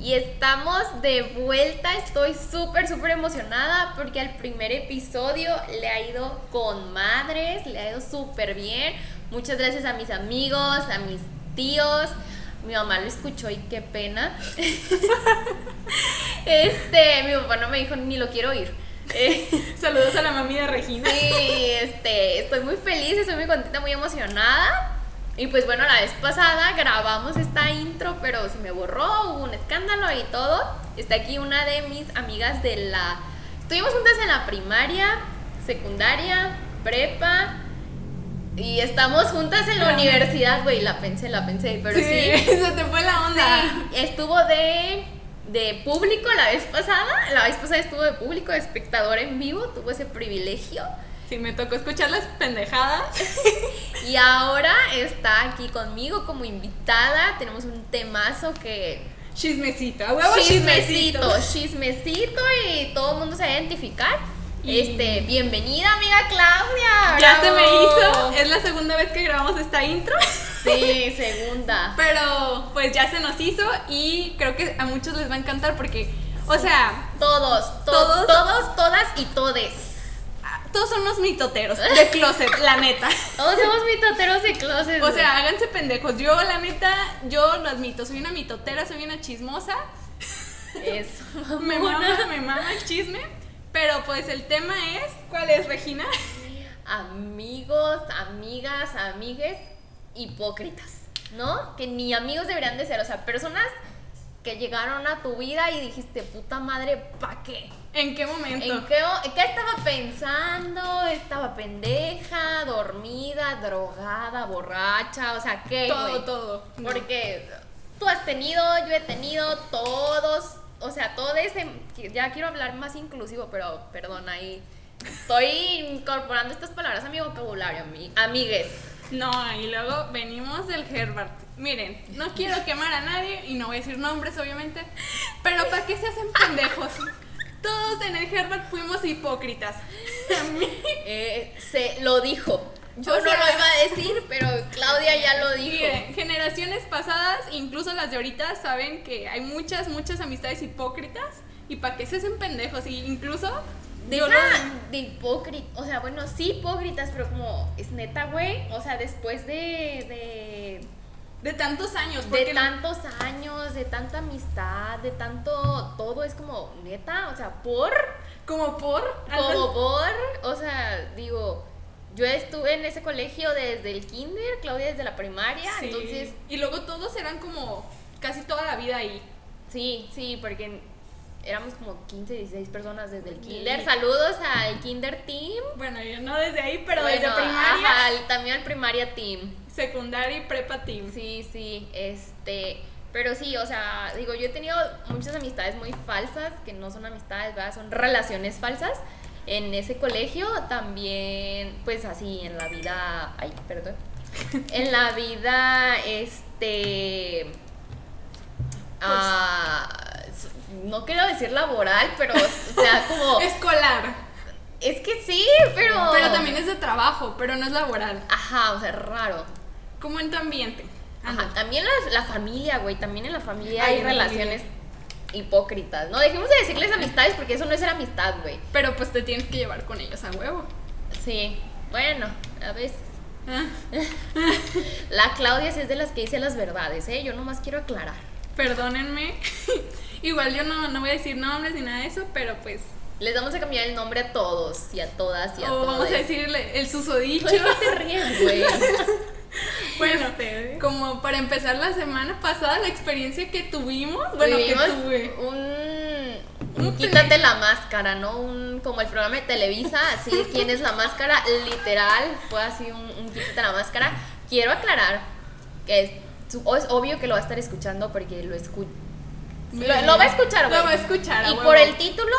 Y estamos de vuelta, estoy súper, súper emocionada porque al primer episodio le ha ido con madres, le ha ido súper bien. Muchas gracias a mis amigos, a mis tíos. Mi mamá lo escuchó y qué pena. este, mi papá no me dijo ni lo quiero oír. Eh, Saludos a la mami de Regina. Sí, este, estoy muy feliz, estoy muy contenta, muy emocionada. Y pues bueno, la vez pasada grabamos esta intro, pero se me borró, hubo un escándalo y todo. Está aquí una de mis amigas de la... Estuvimos juntas en la primaria, secundaria, prepa. Y estamos juntas en la universidad, güey, la pensé, la pensé, pero sí. Se te fue la onda. Sí, estuvo de, de público la vez pasada. La vez pasada estuvo de público, de espectador en vivo, tuvo ese privilegio. Sí, me tocó escuchar las pendejadas. y ahora está aquí conmigo como invitada. Tenemos un temazo que. Chismecito, a huevo chismecito. Chismecito, y todo el mundo se va a identificar. Este, bienvenida amiga Claudia. Ya se me hizo. Es la segunda vez que grabamos esta intro. Sí, segunda. Pero pues ya se nos hizo y creo que a muchos les va a encantar porque, o sea, todos, todos, todos, todas y todes todos son unos mitoteros de closet, la neta. Todos somos mitoteros de closet. O sea, háganse pendejos. Yo, la neta, yo lo admito, soy una mitotera, soy una chismosa. Eso. me mama, me mama el chisme. Pero pues el tema es, ¿cuál es, Regina? Amigos, amigas, amigues hipócritas, ¿no? Que ni amigos deberían de ser, o sea, personas que llegaron a tu vida y dijiste, puta madre, ¿pa' qué? ¿En qué momento? ¿En qué, estaba pensando? ¿Estaba pendeja, dormida, drogada, borracha? O sea, ¿qué? Todo, todo. Porque tú has tenido, yo he tenido, todos, o sea, todo ese, ya quiero hablar más inclusivo, pero perdón, ahí estoy incorporando estas palabras a mi vocabulario, amigues. No, y luego venimos del Herbert. Miren, no quiero quemar a nadie y no voy a decir nombres, obviamente, pero ¿para qué se hacen pendejos? Todos en el Herbert fuimos hipócritas. Eh, se lo dijo. Yo no lo iba a decir, pero Claudia ya lo dijo. generaciones pasadas, incluso las de ahorita, saben que hay muchas, muchas amistades hipócritas. ¿Y para qué se hacen pendejos? Y incluso Deja de hipócritas, o sea, bueno, sí hipócritas, pero como es neta, güey, o sea, después de, de tantos años. De tantos años, de tanta amistad, de tanto todo, es como neta, o sea, por. Como por. Como por, o sea, digo, yo estuve en ese colegio desde el kinder, Claudia desde la primaria, entonces. Y luego todos eran como casi toda la vida ahí. Sí, sí, porque éramos como 15, 16 personas desde el kinder. Saludos al kinder team. Bueno, yo no desde ahí, pero desde primaria. también al primaria team. Secundaria y prepa team. Sí, sí, este... Pero sí, o sea, digo, yo he tenido muchas amistades muy falsas, que no son amistades, ¿verdad? Son relaciones falsas. En ese colegio también, pues así, en la vida... Ay, perdón. en la vida, este... Pues, ah, no quiero decir laboral, pero, o sea, como... Escolar. Es que sí, pero... Pero también es de trabajo, pero no es laboral. Ajá, o sea, raro. Como en tu ambiente. Ajá, también la, la familia, güey, también en la familia hay, relaciones hipócritas. No dejemos de decirles amistades porque eso no es ser amistad, güey. Pero pues te tienes que llevar con ellos a huevo. Sí, bueno, a veces. Ah. la Claudia es de las que dice las verdades, ¿eh? Yo nomás quiero aclarar. Perdónenme. Igual yo no, no voy a decir nombres ni nada de eso, pero pues les vamos a cambiar el nombre a todos y a todas y a todos. vamos a decirle el susodicho. ¿Por qué te ríes, güey? bueno, este, como para empezar la semana pasada, la experiencia que tuvimos, bueno, que tuve. Un, un quítate la máscara, ¿no? Un, como el programa de Televisa, así, ¿quién es la máscara? Literal, fue así un, un quítate la máscara. Quiero aclarar que es, es obvio que lo va a estar escuchando porque lo escucho lo, va a escuchar, güey. Lo va a escuchar. Y por el título,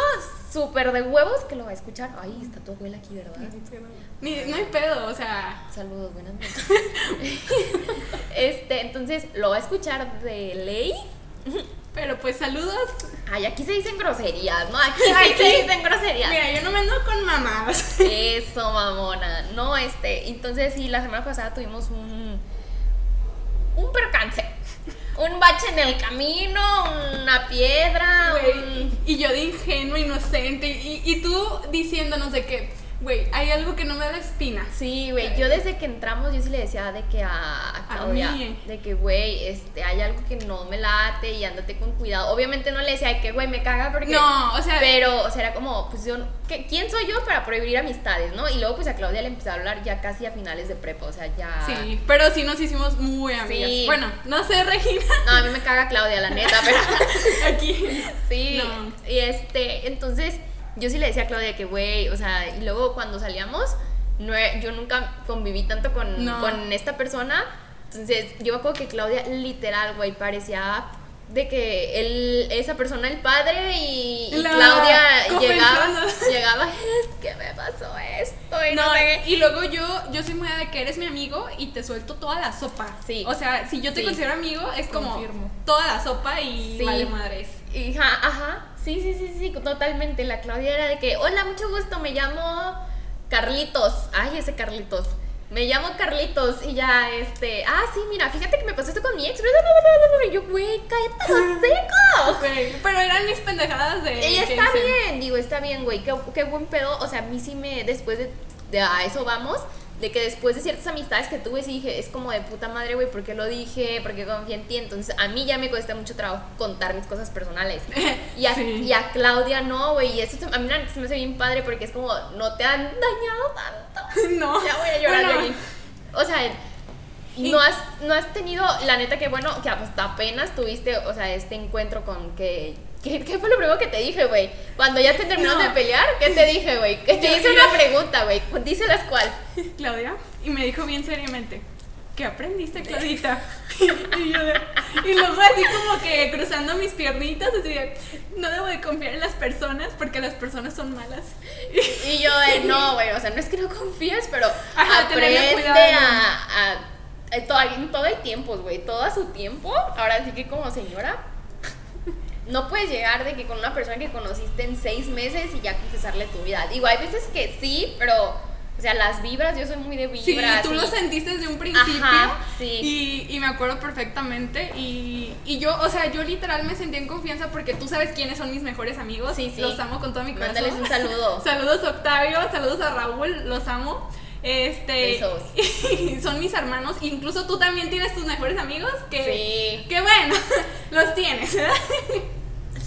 súper de huevos, que lo va a escuchar. Ay, está tu abuela aquí, ¿verdad? Ni, no hay pedo, o sea. Saludos, buenas noches. este, entonces, lo va a escuchar de ley. Pero pues saludos. Ay, aquí se dicen groserías, ¿no? Aquí, aquí se dicen groserías. Mira, yo no me ando con mamás. Eso, mamona. No, este, entonces sí, la semana pasada tuvimos un un bache en el camino, una piedra. Y yo de ingenuo, inocente, y, y tú diciéndonos de que, güey, hay algo que no me da espina. Sí, güey, yo desde que entramos yo sí le decía de que a, a Claudia, mí. de que, güey, este, hay algo que no me late y ándate con cuidado. Obviamente no le decía de que, güey, me caga porque... No, o sea- Pero, o sea, era como, pues yo, ¿qué- ¿quién soy yo para prohibir amistades, no? Y luego, pues a Claudia le empecé a hablar ya casi a finales de prepa, o sea, ya... Sí, pero sí nos hicimos muy amigas. Sí. Bueno, no sé, Regina. No, a mí me caga Claudia, la neta, pero... Aquí. Sí, No. y este, entonces yo sí le decía a Claudia que, güey, o sea, y luego cuando salíamos, no, e- yo nunca conviví tanto con, No. con esta persona, entonces yo me acuerdo que Claudia literal, güey, parecía de que él, esa persona el padre y, y La- Claudia llegaba, llegaba, es que me pasó esto y no, No, sé qué". y luego yo, yo soy muy de que eres mi amigo y te suelto toda la sopa. Sí. O sea, si yo te Sí. considero amigo, es como Confirmo. toda la sopa y Sí. vale madres. Y, Ajá, ajá, sí, sí, sí, sí, totalmente. La Claudia era de que, hola, mucho gusto, me llamo Carlitos. Ay, ese Carlitos. Me llamo Carlitos y ya, este, ah, sí, mira, fíjate que me pasó esto con mi ex. Y yo, güey, cállate los seco. Güey, Pero eran mis pendejadas de. Y está bien, digo, está bien, güey, qué, qué buen pedo. O sea, a mí sí me, después de, de a eso vamos, de que después de ciertas amistades que tuve, sí dije, es como de puta madre, güey, ¿por qué lo dije? ¿Por qué confié en ti? Entonces, a mí ya me cuesta mucho trabajo contar mis cosas personales. Y a, Sí. y a Claudia no, güey, y eso a mí se me hace bien padre porque es como, no te han dañado tanto. No. Ya voy a llorar Bueno, aquí. O sea, no has, no has tenido, la neta que bueno, que hasta apenas tuviste, o sea, este encuentro con que... ¿Qué, qué fue lo primero que te dije, güey? Cuando ya te terminaron No. de pelear, ¿qué te dije, güey? Que te Yo- hice yo- una pregunta, güey. Díselas cuál. Claudia, y me dijo bien seriamente, ¿qué aprendiste, Claudita? y, yo y luego así como que cruzando mis piernitas, así de, no debo de confiar en las personas porque las personas son malas. Y yo de, no, güey, o sea, no es que no confíes, pero Ajá, aprende cuidado. a... a en todo, en todo hay tiempos, güey, todo a su tiempo. Ahora sí que como señora, no puedes llegar de que con una persona que conociste en seis meses y ya confesarle tu vida. Digo, hay veces que sí, pero, o sea, las vibras, yo soy muy de Sí, vibras. tú y- lo sentiste desde un principio. Ajá, sí. Y, y me acuerdo perfectamente. Y, y yo, o sea, yo literal me sentí en confianza porque tú sabes quiénes son mis mejores amigos. Sí, sí. Los amo con todo mi corazón. Mándales un saludo. saludos Octavio, saludos a Raúl, los amo. Este, Besos. y son mis hermanos. Incluso tú también tienes tus mejores amigos. Que, Sí. que bueno, los tienes, ¿verdad?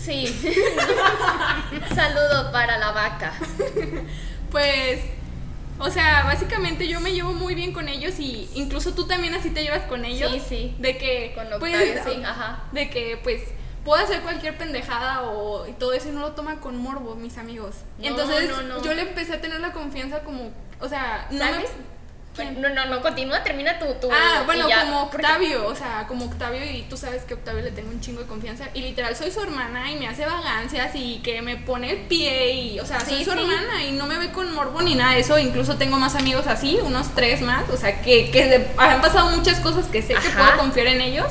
Sí. Saludo para la vaca. Pues, o sea, básicamente yo me llevo muy bien con ellos y incluso tú también así te llevas con ellos. Sí, sí. De que, Con pues, sí, ajá. De que, pues, puedo hacer cualquier pendejada o y todo eso y no lo toman con morbo mis amigos. No, Entonces, no, no. yo le empecé a tener la confianza como, o sea, no me- ¿Sabes? ¿Quién? No, no, no, continúa, termina tu... tu Ah, bueno, ya, como porque- Octavio, o sea, como Octavio y tú sabes que Octavio le tengo un chingo de confianza y literal soy su hermana y me hace vagancias y que me pone el pie y, o sea, Sí, soy su sí. hermana y no me ve con morbo ni nada de eso, incluso tengo más amigos así, unos tres más, o sea, que, que de- han pasado muchas cosas que sé que puedo confiar en ellos,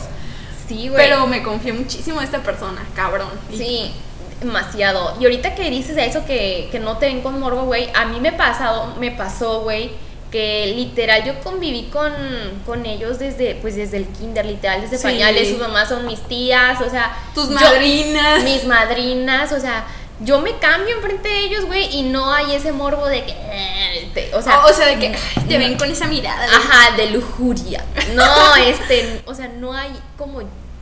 Sí, güey. pero me confié muchísimo en esta persona, cabrón. Sí, demasiado. Y ahorita que dices eso que, que no te ven con morbo, güey, a mí me pasado, me pasó, güey, que literal yo conviví con, con ellos desde, pues desde el kinder, literal, desde Sí. pañales, sus mamás son mis tías, o sea, Tus yo- madrinas. mis madrinas, o sea, yo me cambio enfrente de ellos, güey, y no hay ese morbo de que, te- o sea, o sea, de que ay, te ven con esa mirada. de- Ajá, de lujuria. No, este, o sea, no hay como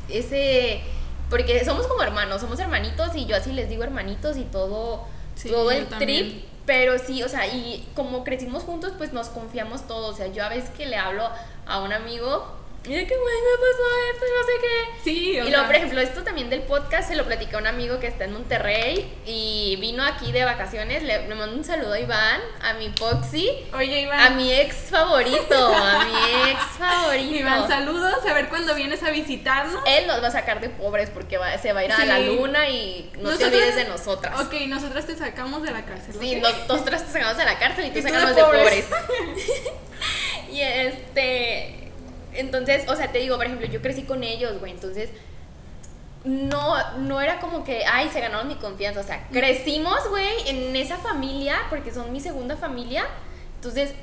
ese porque somos como hermanos, somos hermanitos y yo así les digo hermanitos y todo Sí, todo el trip, pero sí, o sea, y como crecimos juntos, pues nos confiamos todos, o sea, yo a veces que le hablo a un amigo y de que güey, me pasó esto, no sé qué. Sí, o Y luego, por ejemplo, esto también del podcast se lo platicé a un amigo que está en Monterrey y vino aquí de vacaciones. Le, le mando un saludo a Iván, a mi Poxy, Oye, Iván. a mi ex favorito, a mi ex favorito. Iván, saludos, a ver cuándo vienes a visitarnos. Él nos va a sacar de pobres porque va- se va a ir a la luna y no te olvides de nosotras. Ok, nosotras te sacamos de la cárcel. Sí, ¿ok? nos- nosotras te sacamos de la cárcel y Y tú de sacamos de pobres. pobres. y este. Entonces, o sea, te digo, por ejemplo, yo crecí con ellos, güey. Entonces, no, no era como que, ay, se ganaron mi confianza. O sea, crecimos, güey, en esa familia, porque son mi segunda familia. Entonces,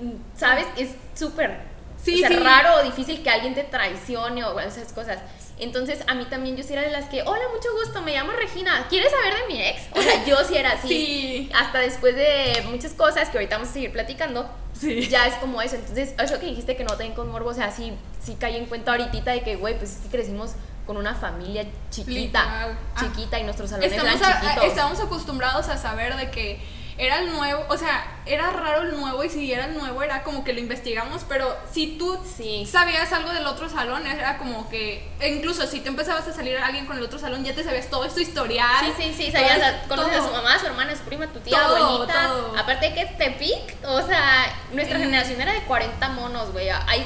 mm, ¿sabes? Es súper Sí, o sea, sí. raro o difícil que alguien te traicione o esas cosas. Entonces, a mí también yo sí era de las que, hola, mucho gusto, me llamo Regina, ¿quieres saber de mi ex? O sea, yo sí era así. Sí. Hasta después de muchas cosas que ahorita vamos a seguir platicando, Sí. ya es como eso. Entonces, eso que dijiste que no ten con morbo, o sea, sí, sí caí en cuenta ahorita de que, güey, pues es que crecimos con una familia chiquita, Literal. Ah. chiquita y nuestros salones Estamos, eran a- chiquitos. estamos acostumbrados a saber de que era el nuevo, o sea, era raro el nuevo y si era el nuevo era como que lo investigamos, pero si tú Sí. sabías algo del otro salón, era como que, incluso si te empezabas a salir a alguien con el otro salón, ya te sabías todo esto historial. Sí, sí, sí, sabías, conoces a su mamá, a su hermana, a su prima, a tu tía, Todo, abuelita. todo. Aparte de que Tepic, o sea, nuestra generación era de 40 monos, güey. Hay,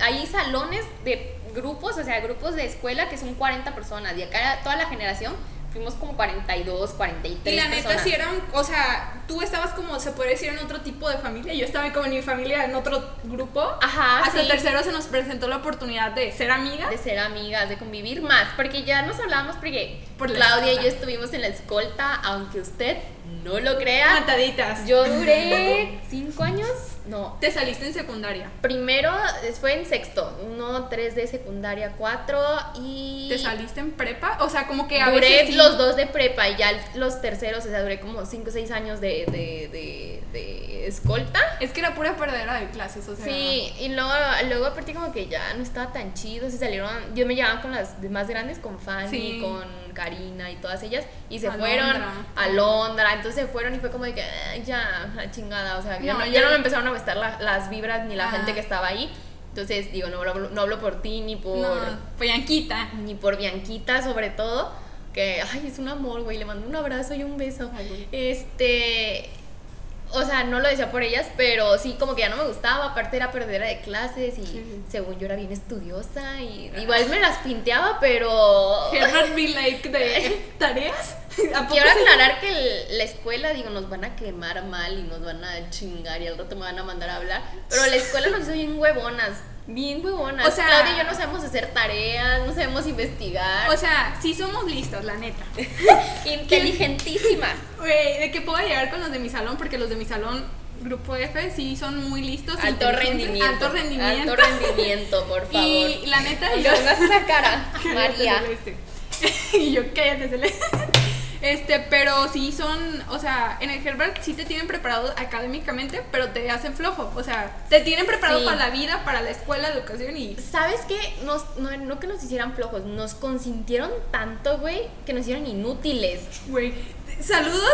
hay salones de grupos, o sea, grupos de escuela que son 40 personas. Y acá toda la generación fuimos como 42, 43 Y la neta personas. sí eran, o sea, tú estabas como, se podría decir, en otro tipo de familia, yo estaba como en mi familia en otro grupo. Ajá, Hasta sí. tercero se nos presentó la oportunidad de ser amigas. de ser amigas, de convivir más, porque ya nos hablábamos porque Por la Claudia y yo estuvimos en la escolta, aunque usted no lo crea. Mataditas. Yo duré cinco años, no, Te saliste en secundaria. Primero fue en sexto, uno, tres de secundaria, cuatro y ¿Te saliste en prepa? O sea, como que a duré veces sí- los dos de prepa y ya los terceros, o sea, duré como cinco o seis años de, de, de, de escolta. Es que era pura perdedera de clases, o sea. Sí, y luego, luego aparte como que ya no estaba tan chido, se salieron, yo me llevaba con las más grandes, con Fanny, Sí. con Karina y todas ellas, y se Alondra. fueron a Londra, entonces se fueron y fue como de que "Ay, ya, la chingada, o sea, ya No, ya no me empezaron a gustar la- las vibras ni la Ah. gente que estaba ahí, entonces digo, no hablo, no hablo por ti ni por, No, Yanquita. ni por Bianquita sobre todo, que, ay, es un amor, güey, le mando un abrazo y un beso. Ay. Este, o sea, no lo decía por ellas, pero sí, como que ya no me gustaba. Aparte era perdedera de clases y según yo era bien estudiosa y igual me las pinteaba, pero. Herbert B. Lake de tareas. ¿A poco Quiero aclarar que el- la escuela, digo, nos van a quemar mal y nos van a chingar y al rato me van a mandar a hablar. Pero la escuela nos hizo bien huevonas, bien huevonas. O sea- Claudia y yo no sabemos hacer tareas, no sabemos investigar. O sea, sí somos listas, la neta. inteligentísimas. Güey, de que puedo llegar con los de mi salón, porque los de mi salón, grupo F, sí son muy listos. Alto rendimiento. Alto rendimiento. Alto rendimiento, por favor. Y la neta, Y yo. esa cara, María. Y yo, cállate, Celeste. Este, pero sí son, o sea, en el Herbert sí te tienen preparado académicamente, pero te hacen flojo. O sea, te tienen preparado Sí. para la vida, para la escuela, educación y. ¿Sabes qué? Nos, no, no que nos hicieran flojos, nos consintieron tanto, güey, que nos hicieron inútiles. Güey, saludos.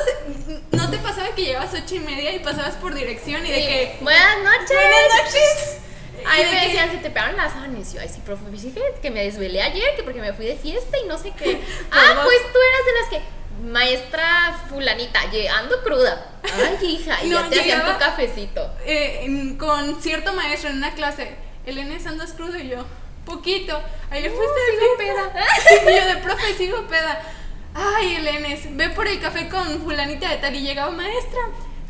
¿No te pasaba que llegabas ocho y media y pasabas por dirección y de que. Buenas noches. Buenas noches. Ay, me decían, se te pegaron las sábanas. Y yo, ay, sí, profe, fíjate que me desvelé ayer, que porque me fui de fiesta y no sé qué. ah, pues tú eras de las que. Maestra fulanita, llegando cruda. Ay, hija, y No, ya te hacían tu cafecito. eh, en- con cierto maestro en una clase, el Enes andas crudo y yo, poquito. Ayer fuiste de sigo fiesta. Y yo de profe, sigo peda. Ay, el Enes, ve por el café con fulanita de tal y llegaba maestra.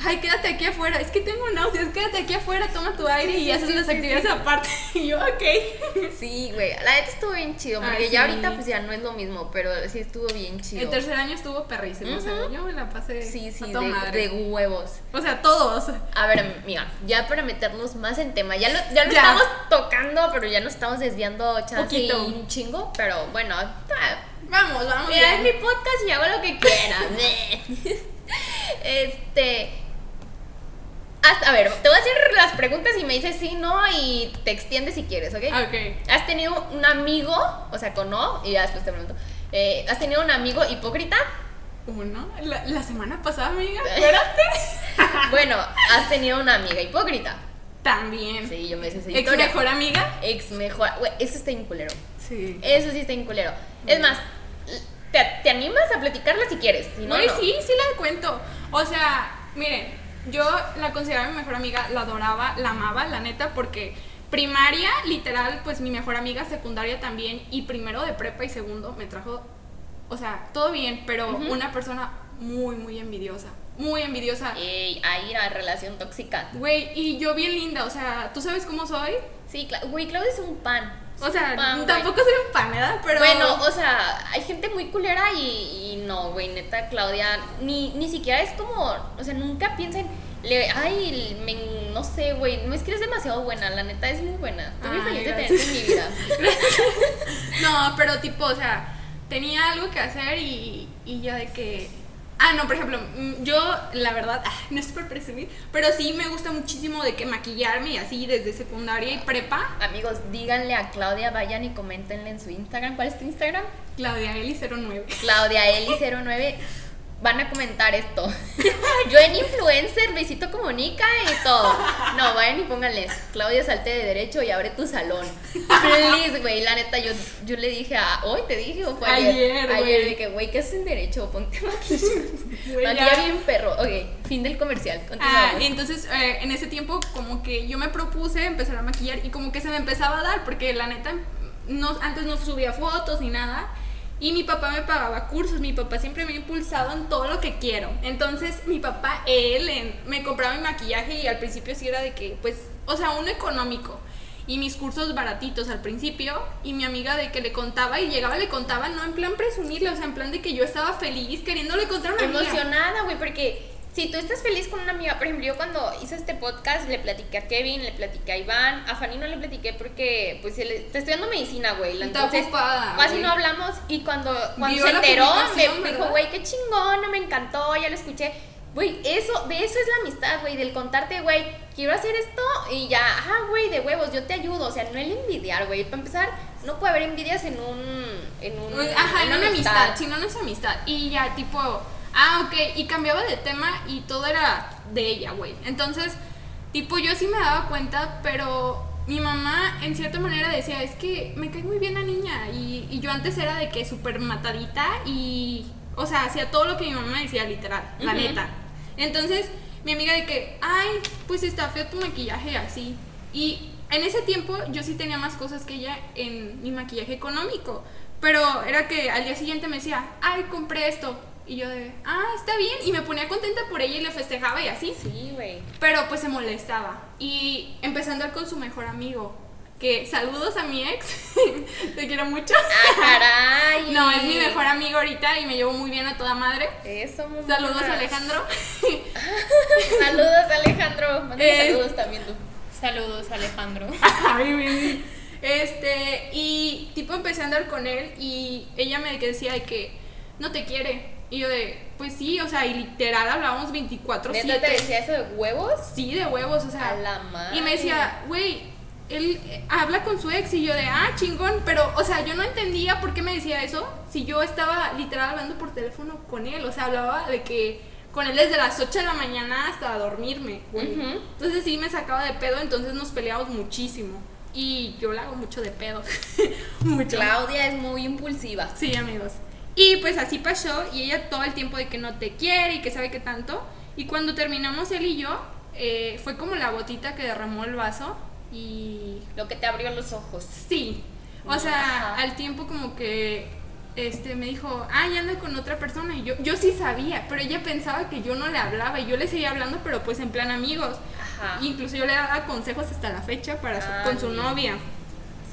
Ay, quédate aquí afuera. Es que tengo náuseas. Quédate aquí afuera, toma tu aire y sí, haces sí, las actividades aparte. Y yo, ok. Sí, güey. La neta estuvo bien chido. Porque Ay, ya ahorita, pues ya no es lo mismo. Pero sí estuvo bien chido. El tercer año estuvo perrísimo. o sea, yo me la pasé. Sí, sí, a de, madre. de huevos. O sea, todos. A ver, amiga, ya para meternos más en tema, ya lo, ya lo Ya. estamos tocando, pero ya nos estamos desviando chance un chingo, pero bueno, Vamos, vamos. mira, es mi podcast y hago lo que quiera. este, hasta, a ver, te voy a hacer las preguntas y me dices sí, no, y te extiendes si quieres, ¿ok? Ok. ¿Has tenido un amigo, o sea, con no, y ya después te pregunto, eh, ¿has tenido un amigo hipócrita? Uno. La, la semana pasada, amiga. Espérate. Bueno, ¿has tenido una amiga hipócrita? También. Sí, yo me sé esa Ex historia. mejor amiga. Ex mejor. Güey, eso está bien culero. Sí. Eso sí está bien culero. Es más, te, te animas a platicarla si quieres. Si no, no. sí, sí la cuento. O sea, miren, yo la consideraba mi mejor amiga, la adoraba, la amaba, la neta, porque primaria, literal, pues mi mejor amiga, secundaria también, y primero de prepa y segundo me trajo, o sea, todo bien, pero una persona muy, muy envidiosa, muy envidiosa. Ey, ahí la relación tóxica. Güey, y yo bien linda, o sea, ¿tú sabes cómo soy? Sí, güey, Claudia es un pan. O sea, Pan, tampoco soy un pan, ¿verdad? Pero... Bueno, o sea, hay gente muy culera y, y no, güey, neta, Claudia, ni, ni siquiera es como, o sea, nunca piensa en, Le, ay, me- no sé, güey. No es que eres demasiado buena, la neta es muy buena. Estoy muy feliz de gracias. tenerte en mi vida. No, pero tipo, o sea, tenía algo que hacer y, y yo de que... Ah, no, por ejemplo, mm, yo la verdad, ah, no es por presumir, pero sí me gusta muchísimo de que maquillarme y así desde secundaria y prepa. Amigos, díganle a Claudia, vayan y coméntenle en su Instagram. ¿Cuál es tu Instagram? Claudia Eli 09. Claudia Eli09 van a comentar esto. Yo en influencer, Luisito comunica y todo. No, vayan y pónganle, Claudia salte de derecho y abre tu salón. Please, güey, la neta, yo, yo le dije a, hoy te dije o fue ayer. Ayer. Ayer dije, güey, ¿qué haces en derecho? Ponte maquillaje. Maquilla bien perro. Ok, fin del comercial. Ah, entonces eh, en ese tiempo como que yo me propuse empezar a maquillar y como que se me empezaba a dar porque la neta no, antes no subía fotos ni nada y mi papá me pagaba cursos, mi papá siempre me ha impulsado en todo lo que quiero. Entonces mi papá, él me compraba mi maquillaje y al principio sí era de que pues, o sea, uno económico. Y mis cursos baratitos al principio, y mi amiga de que le contaba y llegaba le contaba, no en plan presumirle, o sea, en plan de que yo estaba feliz queriéndole contar una emocionada, güey, porque si tú estás feliz con una amiga, por ejemplo, yo cuando hice este podcast le platiqué a Kevin, le platiqué a Iván, a Fanny no le platiqué porque pues él está estudiando medicina, güey, entonces ocupada, casi güey. no hablamos y cuando, cuando se enteró me, dijo, güey, qué chingón, me encantó, ya lo escuché. Güey, eso, de eso es la amistad, güey, del contarte, güey, quiero hacer esto y ya, ajá, güey, de huevos, yo te ayudo, o sea, no el envidiar, güey, para empezar, no puede haber envidias en un, en un, Ajá, en una amistad, si no, no es amistad. Y ya, tipo, ah, ok, y cambiaba de tema y todo era de ella, güey. Entonces, tipo, yo sí me daba cuenta, pero mi mamá en cierta manera decía, es que me cae muy bien la niña. Y, y yo antes era de que súper matadita y, o sea, hacía todo lo que mi mamá decía, literal, la neta. Entonces, mi amiga de que, ay, pues está feo tu maquillaje así. Y en ese tiempo yo sí tenía más cosas que ella en mi maquillaje económico. Pero era que al día siguiente me decía, ay, compré esto. Y yo de, ah, está bien. Y me ponía contenta por ella y le festejaba y así. Sí, güey. Pero pues se molestaba. Y empecé a andar con su mejor amigo. Que saludos a mi ex. Te quiero mucho. Ah, caray. No, es mi mejor amigo ahorita y me llevo muy bien a toda madre. Eso, mamá. Saludos Alejandro. Saludos, Alejandro. Eh. saludos también tú. Saludos, Alejandro. Ay, baby. Este, y tipo empecé a andar con él y ella me decía de que no te quiere. Y yo de, pues sí, o sea, y literal hablábamos 24 ¿Neta te decía eso de huevos? Sí, de huevos, o sea. A la madre. Y me decía, güey, él eh, habla con su ex y yo de, ah, chingón, pero, o sea, yo no entendía por qué me decía eso si yo estaba literal hablando por teléfono con él, o sea, hablaba de que con él desde las 8 de la mañana hasta dormirme, güey. Entonces sí me sacaba de pedo, entonces nos peleamos muchísimo. Y yo la hago mucho de pedo. mucho. Claudia es muy impulsiva. Sí, amigos. Y pues así pasó y ella todo el tiempo de que no te quiere y que sabe que tanto. Y cuando terminamos él y yo, eh, fue como la gotita que derramó el vaso y Lo que te abrió los ojos. sí. O sea, Ajá. al tiempo como que este me dijo, ah, ya anda con otra persona. Y yo, yo sí sabía, pero ella pensaba que yo no le hablaba y yo le seguía hablando, pero pues en plan amigos. Ajá. Incluso yo le daba consejos hasta la fecha para su- Ah, con su bien. novia.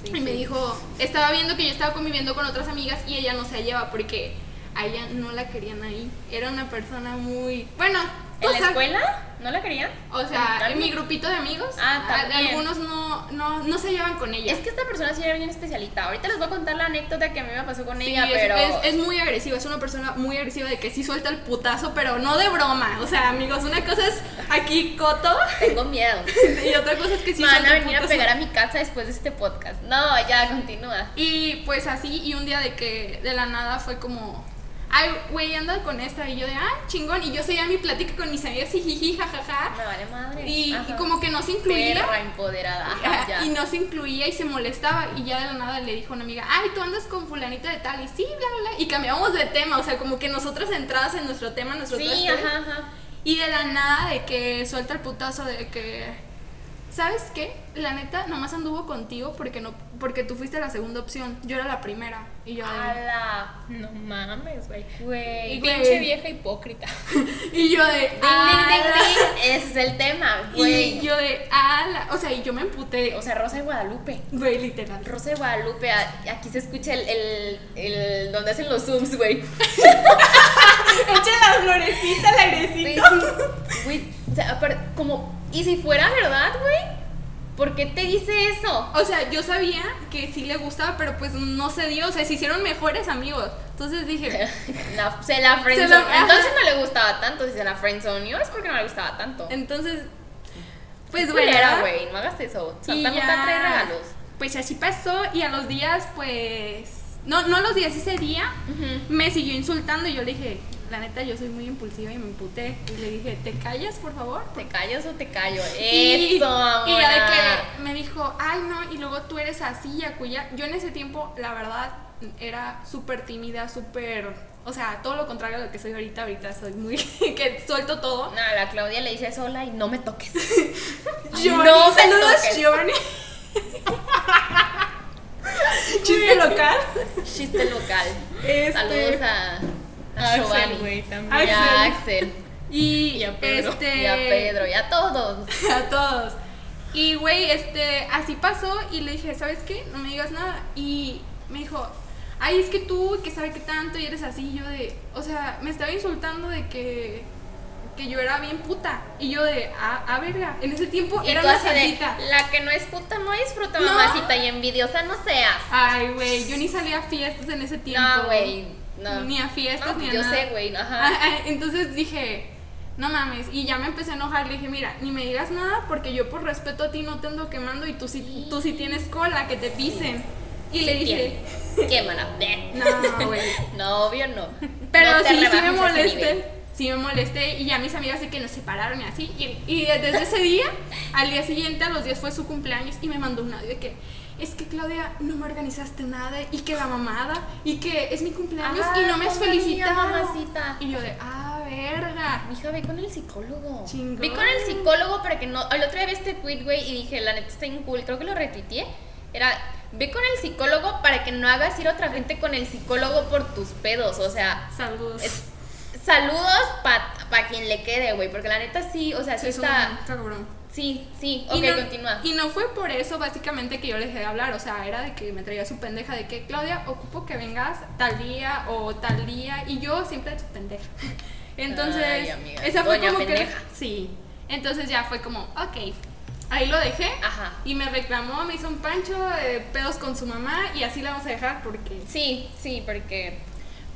Sí, Y me sí. dijo, estaba viendo que yo estaba conviviendo con otras amigas y ella no se hallaba porque a ella no la querían ahí. Era una persona muy... Bueno, ¿En la escuela? ¿No la querían? O sea, en mi grupito de amigos, Ah, también. algunos no, no, no se llevan con ella. Es que esta persona sí era bien especialita. Ahorita les voy a contar la anécdota que a mí me pasó con Sí, ella, es, pero... es, es muy agresiva, es una persona muy agresiva de que sí suelta el putazo, pero no de broma. O sea, amigos, una cosa es aquí coto Tengo miedo. y otra cosa es que sí Me van a venir a pegar a mi casa después de este podcast. No, ya, continúa. Y pues así, y un día de que de la nada fue como, ay, güey, anda con esta. Y yo de, ah, chingón. Y yo seguía mi plática con mis amigas y jiji, jajaja. Me vale madre. Y, y como que no se incluía. Perra empoderada. Ajá, Ajá, ya. y no se incluía y se molestaba. Y ya de la nada le dijo a una amiga, ay, tú andas con fulanita de tal. Y sí, bla, bla, bla. Y cambiamos de tema. O sea, como que nosotras entradas en nuestro tema, nuestro Sí, esto. ajá, ajá. Y de la nada de que suelta el putazo de que. ¿Sabes qué? La neta, nomás anduvo contigo porque no porque tú fuiste la segunda opción. Yo era la primera. Y yo de- Ala. No mames, güey. Güey. Y pinche vieja hipócrita. Y yo de. Ding, ding, ding, ding. Ese es el tema, Y güey. yo de. ala. O sea, y yo me emputé. O sea, Rosa de Guadalupe. güey, literal. Rosa de Guadalupe, aquí se escucha el, el, el donde hacen los zooms, güey. Echa la florecita Sí, airecito. Güey, sea, como, y si fuera verdad, güey, ¿por qué te dice eso? O sea, yo sabía que sí le gustaba, pero pues no se dio. O sea, se hicieron mejores amigos. Entonces dije, La- se la friendzone. Entonces no le gustaba tanto. Si se la friendzoneó es porque no le gustaba tanto. entonces, pues bueno. güey, no hagas eso. Santa no ya, trae regalos. Pues así pasó y a los días, pues... No, no a los días, ese día me siguió insultando y yo le dije, la neta, yo soy muy impulsiva y me emputé. Y le dije, ¿te callas, por favor? ¿Te callas o te callo? Y- Eso. Y ya de que me dijo, ay no, y luego tú eres así, acuya. Yo en ese tiempo, la verdad, era súper tímida, súper. O sea, todo lo contrario a lo que soy ahorita. Ahorita soy muy. que suelto todo. No, la Claudia le dice sola y no me toques. No saludos, toques. Giovanni. Chiste local. Chiste local. Este, Saludos a, a Axel, Giovanni. güey, también. Axel. Y a Axel. Y, Y a Pedro. Este, Y a Pedro. Y a todos. a todos. Y güey, este, así pasó y le dije, ¿sabes qué? No me digas nada. Y me dijo, ay, es que tú, que sabe qué tanto y eres así. Y yo de, o sea, me estaba insultando de que, que yo era bien puta. Y yo de, ah, a verga. En ese tiempo Y era de, santita. la que no es puta no disfruta, No. mamacita, y envidiosa no seas. Ay, güey, yo ni salía a fiestas en ese tiempo. No, güey, no. Ni a fiestas, No, ni a yo nada. sé, güey, ajá. Ah, ah, entonces dije, no mames, y ya me empecé a enojar, le dije, mira, ni me digas nada porque yo por respeto a ti no te ando quemando y tú sí, tú sí tienes cola, que te pisen. Y le dije, Qué mala. Ven. no, güey. No, obvio no. Pero No sí, sí me molesté. Sí me molesté y ya mis amigas de que nos separaron y así. Y, y desde ese día, al día siguiente, a los días fue su cumpleaños y me mandó un audio de que es que Claudia no me organizaste nada y que la mamada y que es mi cumpleaños y no me has Ah, felicitado. mamacita. Y yo de, ah, verga. Mija, ve con el psicólogo. Chingón. Ve con el psicólogo para que no. El otro día vi este tweet, güey, y dije, la neta está bien cool. Creo que lo retuiteé. Era, ve con el psicólogo para que no hagas ir a otra gente con el psicólogo por tus pedos. O sea, Saludos. es- saludos para quien le quede, güey. Porque la neta sí, o sea, sí, Sí, es un está. Sí, sí. Ok, y no, continúa. Y no fue por eso básicamente que yo le dejé de hablar, o sea, era de que me traía su pendeja de que Claudia, ocupo que vengas tal día o tal día y yo siempre su pendeja. Entonces, Ay, amiga. esa fue como pendeja. que sí. Entonces ya fue como, ok. Ahí lo dejé Ajá. y me reclamó, me hizo un pancho de pedos con su mamá y así la vamos a dejar porque Sí, sí, porque.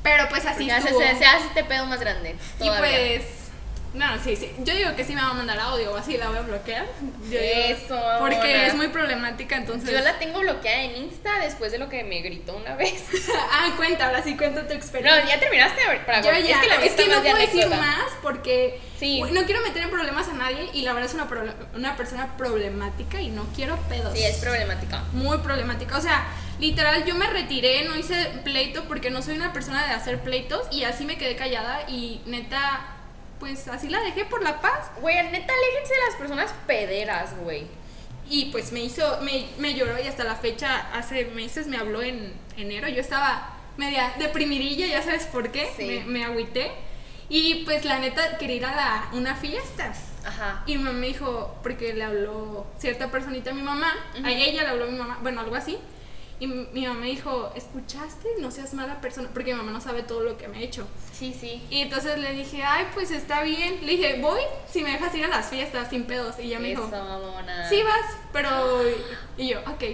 pero pues así porque estuvo. se, se hace este pedo más grande. y pues no, sí, sí. Yo digo que sí me va a mandar audio o así la voy a bloquear. Yo digo, Eso, Porque es muy problemática, entonces. Yo la tengo bloqueada en Insta después de lo que me gritó una vez. ah, cuenta, ahora sí cuenta tu No, experiencia. ya terminaste para Yo ya, Es que la mía es que está no puedo decir anécdota. más porque Sí. no quiero meter en problemas a nadie y la verdad es una, una persona problemática y no quiero pedos. Sí, es problemática. Muy problemática. O sea, literal, yo me retiré, no hice pleito porque no soy una persona de hacer pleitos y así me quedé callada y neta, pues así la dejé por la paz. Güey, neta, aléjense de las personas pederas, güey. Y pues me hizo, me, me lloró y hasta la fecha, hace meses me habló en enero. Yo estaba media deprimidilla, ya sabes por qué. Sí. Me, me agüité. Y pues la neta quería ir a la, una fiesta. Ajá. Y mi mamá me dijo, porque le habló cierta personita a mi mamá, a ella le habló mi mamá, bueno, algo así. Y mi mamá me dijo, ¿escuchaste? No seas mala persona, porque mi mamá no sabe todo lo que me ha hecho. Sí, sí. Y entonces le dije, ay, pues está bien. Le dije, voy si me dejas ir a las fiestas sin pedos. Y ella me dijo, mamona. sí vas, pero... Y yo, ok.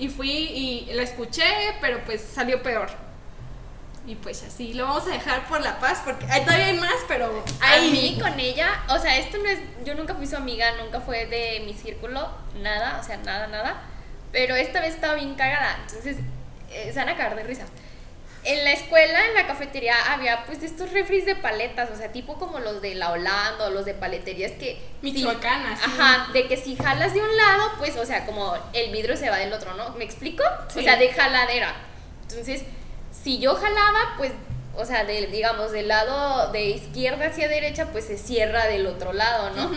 Y fui y la escuché, pero pues salió peor. Y pues así, lo vamos a dejar por la paz, porque ay, todavía hay más, pero... A Ay, mí con ella, o sea, esto no es, yo nunca fui su amiga, nunca fue de mi círculo, nada, o sea, nada, nada. Pero esta vez estaba bien cagada, entonces eh, se van a cagar de risa. En la escuela, en la cafetería, había pues estos refris de paletas, o sea, tipo como los de la Holanda o los de paleterías que... Michoacanas, sí, sí. Ajá, de que si jalas de un lado, pues, o sea, como el vidrio se va del otro, ¿no? ¿Me explico? Sí. O sea, de jaladera. Entonces, si yo jalaba, pues, o sea, de, digamos, del lado de izquierda hacia derecha, pues se cierra del otro lado, ¿no? Ujú.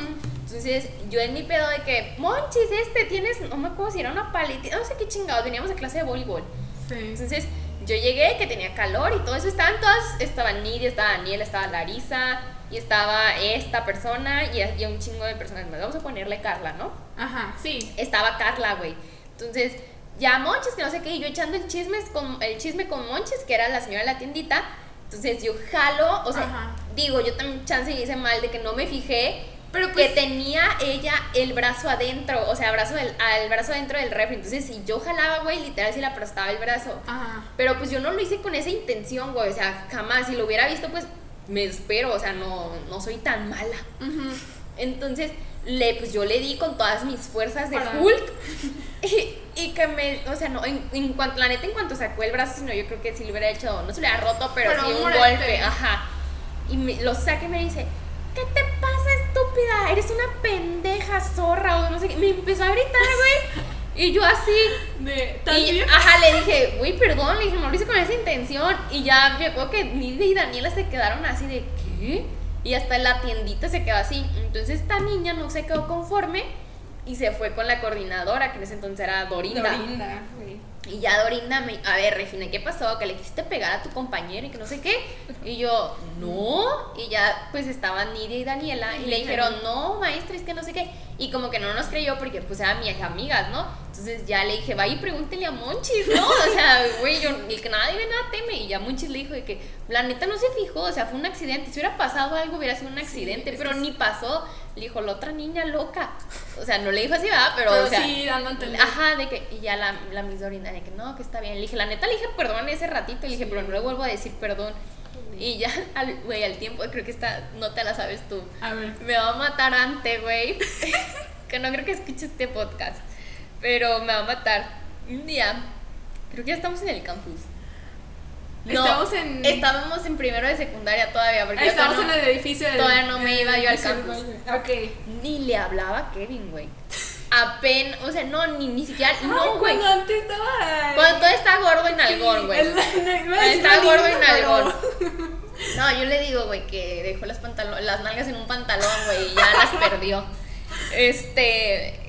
Entonces, yo en mi pedo de que, Monchis, este, tienes, no me acuerdo si era una paleta, no sé qué chingado, teníamos a clase de voleibol. Sí. Entonces, yo llegué, que tenía calor y todo eso, estaban todas, estaba Nidia, estaba Daniela, estaba Larisa, y estaba esta persona, y había un chingo de personas más. Vamos a ponerle Carla, ¿no? Ajá, sí. estaba Carla, güey. Entonces, ya Monches, que no sé qué, y yo echando el chisme con, el chisme con Monches, que era la señora de la tiendita. Entonces yo jalo, o sea, Ajá. digo, yo también chance y hice mal de que no me fijé Pero que pues, tenía ella el brazo adentro, o sea, brazo del, al brazo adentro del refri. Entonces, si yo jalaba, güey, literal, si le apretaba el brazo. ajá. Pero pues yo no lo hice con esa intención, güey. O sea, jamás. Si lo hubiera visto, pues me espero. O sea, no, no soy tan mala. ujú. Entonces, le, pues yo le di con todas mis fuerzas de Para- Hulk. Y, y que me, o sea, no, en, en cuanto, la neta, en cuanto sacó el brazo, sino yo creo que sí le hubiera hecho, no se le hubiera roto, pero, Pero sí un golpe, ajá. Y me, lo saca y me dice, ¿qué te pasa, estúpida? Eres una pendeja zorra o no sé qué. Me empezó a gritar, güey. Y yo así, De, y, ajá, le dije, güey, perdón, le dije, no lo hice con esa intención. Y ya me acuerdo que Nidia y Daniela se quedaron así de, ¿qué? Y hasta la tiendita se quedó así. Entonces esta niña no se quedó conforme y se fue con la coordinadora, que en ese entonces era Dorinda. Dorinda. Y ya Dorinda me, a ver, Regina, ¿qué pasó? Que le quisiste pegar a tu compañera y que no sé qué. Y yo, no. Y ya pues estaban Nidia y Daniela y le dijeron, no, maestra, es que no sé qué. Y como que no nos creyó porque pues eran mis amigas, ¿no? Entonces ya le dije, vaya y pregúntele a Monchis, ¿no? O sea, güey, yo, el que nada debe, nada teme. Y ya Monchis le dijo de que la neta no se fijó, o sea, fue un accidente. Si hubiera pasado algo, hubiera sido un accidente, pero ni pasó. Le dijo, la otra niña loca. O sea, no le dijo así, ¿verdad? Pero, Pero o sea, sí, dando. Ajá, de que, y ya la, la Miss Dorinda, de que no, que está bien. Le dije, la neta le dije perdón ese ratito, le dije, pero no le vuelvo a decir perdón. Y ya, güey, al tiempo, creo que esta no te la sabes tú. A ver. Me va a matar ante, güey. que no creo que escuche este podcast. Pero me va a matar. Un día, creo que ya estamos en el campus. Estamos en- Estábamos en primero de secundaria todavía, porque todavía en no- el edificio del- todavía no me iba yo al campus. baile. Ok. Ni le hablaba a Kevin, güey. Apenas, o sea, no, ni, ni siquiera. Ay, No, güey. Cuando antes estaba. Cuando todo está gordo y nalgón, güey. No, Está gordo pero- nalgón. No, yo le digo, güey, que dejó las, las nalgas en un pantalón, güey, y ya las perdió. Este.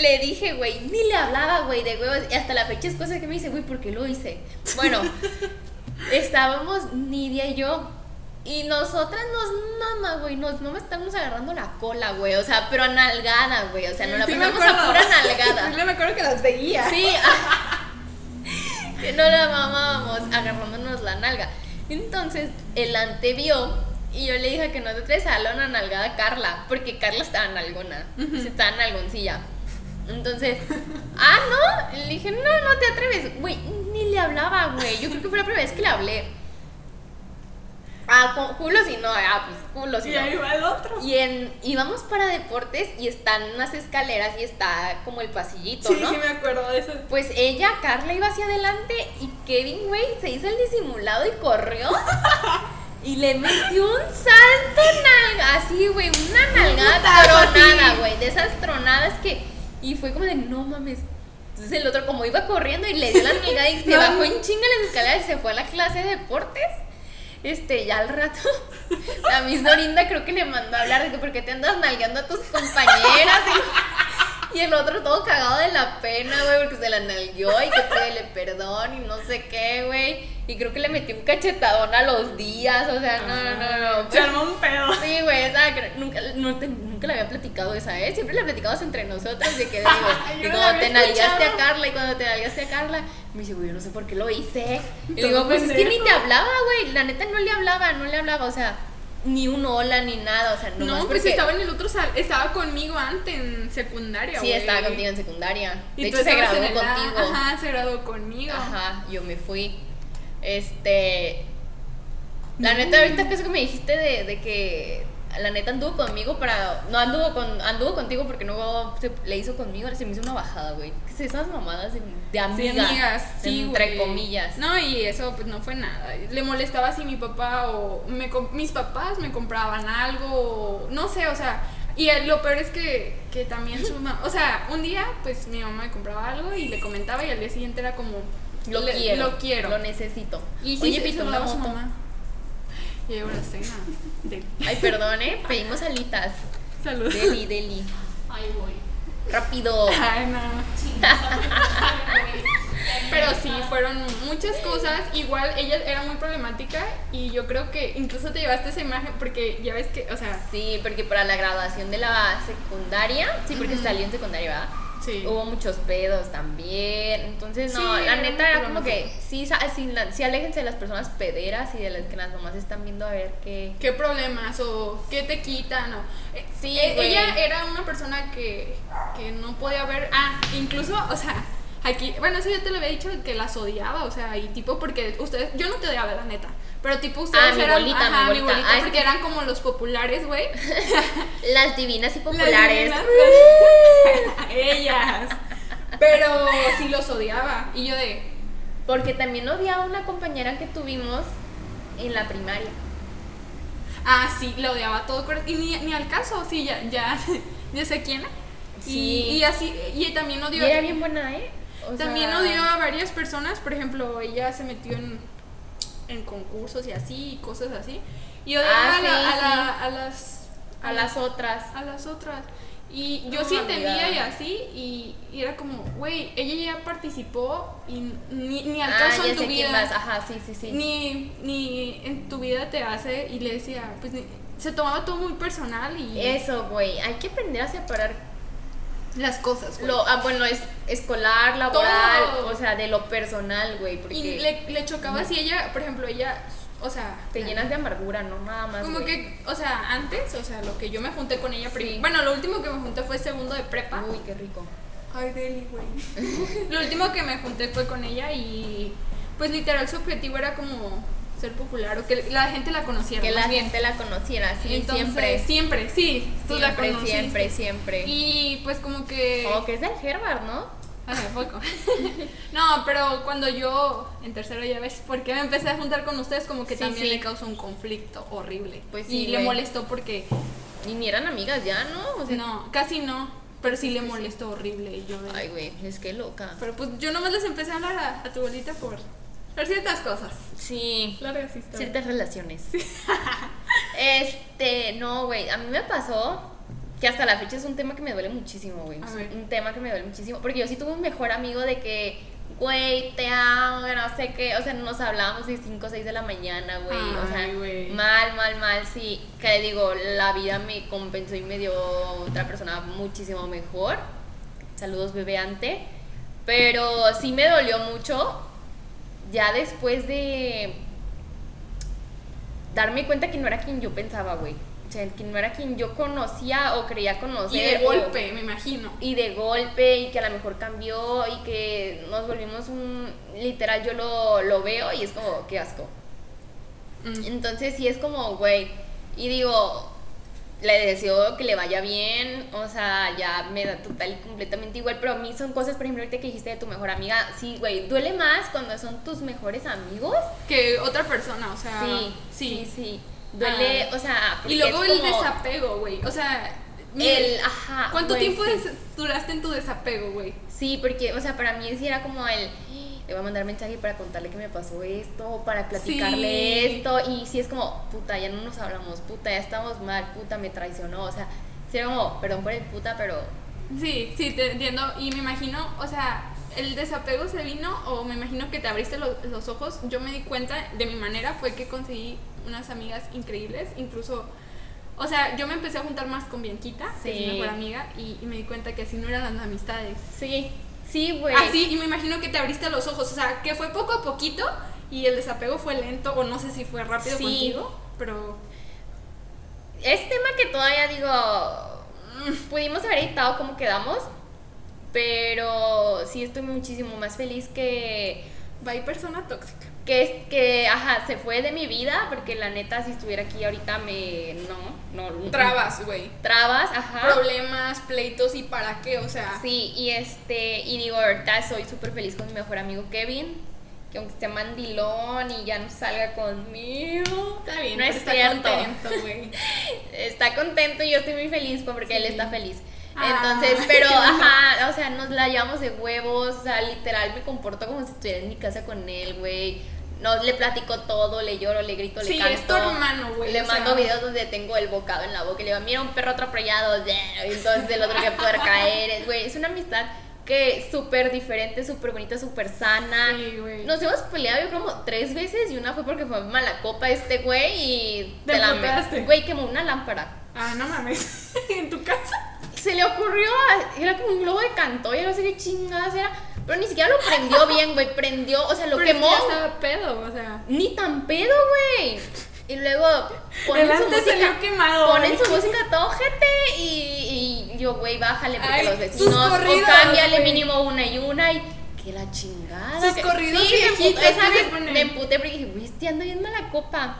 Le dije, güey, ni le hablaba, güey, de huevos. Y hasta la fecha es cosa que me dice, güey, ¿por qué lo hice? Bueno, estábamos Nidia y yo. Y nosotras nos mama, güey, nos mama estamos agarrando la cola, güey. O sea, pero a nalgada, güey. O sea, nos la Sí, pasamos a pura nalgada. Sí, me acuerdo que las veía. Sí, que no la mamábamos agarrándonos la nalga. Entonces, el ante vio y yo le dije que no te traes a una nalgada a Carla, porque Carla estaba nalgona, se estaba nalgoncilla. Entonces, ah, no, le dije, no, no te atreves, güey, ni le hablaba, güey. Yo creo que fue la primera vez que le hablé. Ah, cu- culo si no, ah, pues culo si Y no. ahí va el otro. Y en, íbamos para deportes y están unas escaleras y está como el pasillito, Sí, ¿no? sí me acuerdo de eso. Pues ella, Carla, iba hacia adelante y Kevin, güey, se hizo el disimulado y corrió. Y le metió un salto nalga, así, güey, una nalgada tronada, güey, de esas tronadas que... Y fue como de, no mames. Entonces el otro como iba corriendo y le dio la nalgada y se No. bajó en chinga las escaleras y se fue a la clase de deportes. Este, ya al rato, la Miss Dorinda creo que le mandó a hablar de que por qué te andas nalgando a tus compañeras. Y, y el otro todo cagado de la pena, güey, porque se la nalgueó y que pídele perdón y no sé qué, güey. Y creo que le metió un cachetadón a los días, o sea, no, no, no. no. Se armó un pedo. Sí, güey, esa nunca, no te- nunca le había platicado esa, ¿eh? Siempre la platicamos entre nosotras de que digo, y no la cuando te nalgaste a. Carla y cuando te nalgaste a Carla, me dice, güey, yo no sé por qué lo hice. Y le digo, pues es que ni te hablaba, güey, la neta no le hablaba, no le hablaba, o sea, ni un hola ni nada, o sea, No, nomás pues porque- estaba en el otro sal. Estaba conmigo antes en secundaria, Sí, estaba contigo en secundaria. Y De hecho, se graduó contigo. Ajá, se graduó conmigo. Ajá, yo me fui. Este. La neta, ahorita que eso que me dijiste de, de que la neta anduvo conmigo para. No anduvo con anduvo contigo porque no se, le hizo conmigo, se me hizo una bajada, güey. ¿Qué es esas mamadas de, de Sí, amigas? amigas, sí, entre comillas. No, y eso pues no fue nada. Le molestaba si mi papá o me mis papás me compraban algo, o- no sé, o sea, y lo peor es que, que también su mamá, o sea, un día pues mi mamá me compraba algo y le comentaba y al día siguiente era como Lo le- quiero. lo quiero. Lo necesito. y sí, Oye, se una moto. mamá. Y llegó la cena. Ay, perdón, eh. Pedimos alitas. Salud. Deli, deli. Ahí voy. Rápido. Ay, no. Pero sí, fueron muchas cosas. Igual ella era muy problemática y yo creo que incluso te llevaste esa imagen porque ya ves que, o sea, Sí, porque para la graduación de la secundaria, sí, porque Ujú. salió en secundaria, ¿verdad? Sí. Hubo muchos pedos también. Entonces, no, Sí, la neta era como que sí, sa- sí, sí aléjense de las personas pederas y de las que las mamás están viendo a ver qué. ¿Qué problemas o qué te quitan? O, eh, Sí, eh, ella era una persona que, que no podía ver. Ah, incluso, o sea, aquí, bueno, eso ya te lo había dicho que las odiaba, o sea, y tipo, porque ustedes, yo no te odiaba, la neta. Pero tipo ustedes Ah, mi eran bolita, mi bolita. Ah, es porque que- eran como los populares, güey. Las divinas y populares. divinas. Ellas. Pero sí los odiaba. Y yo de, Porque también odiaba a una compañera que tuvimos en la primaria. ah, sí, la odiaba todo. Y ni, ni al caso, sí, ya, ya, ya sé quién. Y, Sí. y así, y también Y odió. era bien buena, ¿eh? O También sea, odió a varias personas, por ejemplo, ella se metió en, en concursos y así, y cosas así. Y odiaba Ah, a, la- a sí. la- a las A las otras. a las otras. Y yo No, sí entendía y así, y, y era como, güey, ella ya participó y ni, ni al Ah, caso ya en tu vida. Ajá, sí, sí, sí. Ni, ni en tu vida te hace, y le decía, pues ni- se tomaba todo muy personal y Eso, güey. Hay que aprender a separar las cosas, güey. lo, ah, bueno, es escolar, laboral, Todo. o sea, de lo personal, güey, porque Y le, le chocaba si ella, por ejemplo, ella, o sea, te llenas de amargura, no nada más. Como que, o sea, antes, o sea, lo que yo me junté con ella, Sí. bueno, lo último que me junté fue segundo de prepa. Uy, qué rico. Ay, Deli, güey. lo último que me junté fue con ella y, pues literal, su objetivo era como ser popular o que la gente la conociera. Que la bien. gente la conociera, sí, Entonces, siempre. Siempre, sí. Tú la Siempre, conociste. siempre, siempre. Y pues como que... Como que es del Herbert, ¿no? Hace poco. no, pero cuando yo en tercero ya ves por qué me empecé a juntar con ustedes, como que Sí, también sí. le causó un conflicto horrible. Pues sí, y le molestó porque Y ni eran amigas ya, ¿no? O sea, no, casi no, pero sí le molestó horrible y yo de- Ay, güey, es que loca. Pero pues yo nomás les empecé a hablar a, a tu bolita por por ciertas cosas. Sí. Largas historias. Ciertas relaciones. este, no, güey, a mí me pasó que hasta la fecha es un tema que me duele muchísimo, güey. Un tema que me duele muchísimo. Porque yo sí tuve un mejor amigo de que, güey, te amo, no sé qué. O sea, nos hablábamos de 5 o 6 de la mañana, güey. O sea, mal, mal, mal, sí. Que digo, la vida me compensó y me dio otra persona muchísimo mejor. Saludos, bebeante. Pero sí me dolió mucho. Ya después de darme cuenta que no era quien yo pensaba, güey. O sea, que no era quien yo conocía o creía conocer. Y de o- golpe, me imagino. y de golpe y que a lo mejor cambió y que nos volvimos un literal yo lo, lo veo y es como qué asco Mm. entonces sí es como güey y digo le deseo que le vaya bien o sea ya me da total y completamente igual pero a mí son cosas por ejemplo ahorita que dijiste de tu mejor amiga sí güey duele más cuando son tus mejores amigos Que otra persona, o sea. sí sí sí duele Ah. o sea porque Y luego el desapego, güey. O sea, el ajá ¿cuánto tiempo sí. duraste en tu desapego, güey? Sí, porque, o sea, para mí sí era como el. Le voy a mandar mensaje para contarle que me pasó esto, para platicarle Sí. esto. Y sí es como, puta, ya no nos hablamos, puta, ya estamos mal, puta, me traicionó. O sea, sí era como, perdón por el puta, pero. Sí, sí, te entiendo. Y me imagino, o sea, el desapego se vino, o me imagino que te abriste lo- los ojos. Yo me di cuenta, de mi manera, fue que conseguí unas amigas increíbles. Incluso, o sea, yo me empecé a juntar más con Bianquita, que es mi mejor amiga, y, y me di cuenta que así no eran las amistades. Sí, sí, güey. Así, y me imagino que te abriste los ojos. O sea, que fue poco a poquito, y el desapego fue lento, o no sé si fue rápido Sí. contigo, pero. Es tema que todavía digo. mm, Pudimos haber editado como quedamos, pero sí estoy muchísimo más feliz que. Bye, persona tóxica. Que es que ajá se fue de mi vida porque la neta si estuviera aquí ahorita me no no Trabas, güey. trabas ajá Problemas, pleitos y para qué, o sea. sí y este y digo ahorita soy súper feliz con mi mejor amigo Kevin que aunque esté mandilón y ya no salga conmigo Está bien, no es está cierto contento, güey. está contento y yo estoy muy feliz porque él está feliz. Ah, Entonces, pero, ajá, o sea, nos la llevamos de huevos, o sea, literal me comporto como si estuviera en mi casa con él, güey. No, le platico todo, le lloro, le grito, le Sí, canto. es tu hermano, güey, Le mando sea. videos donde tengo el bocado en la boca y le digo, mira un perro atropellado, y entonces el otro que puede caer. Es, Güey, es una amistad que es súper diferente, súper bonita, súper sana. Sí, güey. Nos hemos peleado yo creo como tres veces y una fue porque fue mala copa este güey y Te te la. Güey, quemó una lámpara. Ah, no mames. ¿En tu casa? Se le ocurrió, era como un globo de canto, y no sé qué chingadas era, pero ni siquiera lo prendió bien, güey, prendió, o sea, lo Pero es que quemó. ya estaba pedo, o sea. Ni tan pedo, güey. Y luego ponen su música. quemado, Ponen su música todo gente y, y yo, güey, bájale porque Ay, los vecinos. o cámbiale mínimo una y una y. Que la chingada. Sus que- corridos sí, me viejitos ponen. Me emputé porque dije, güey, este ando bien mala copa.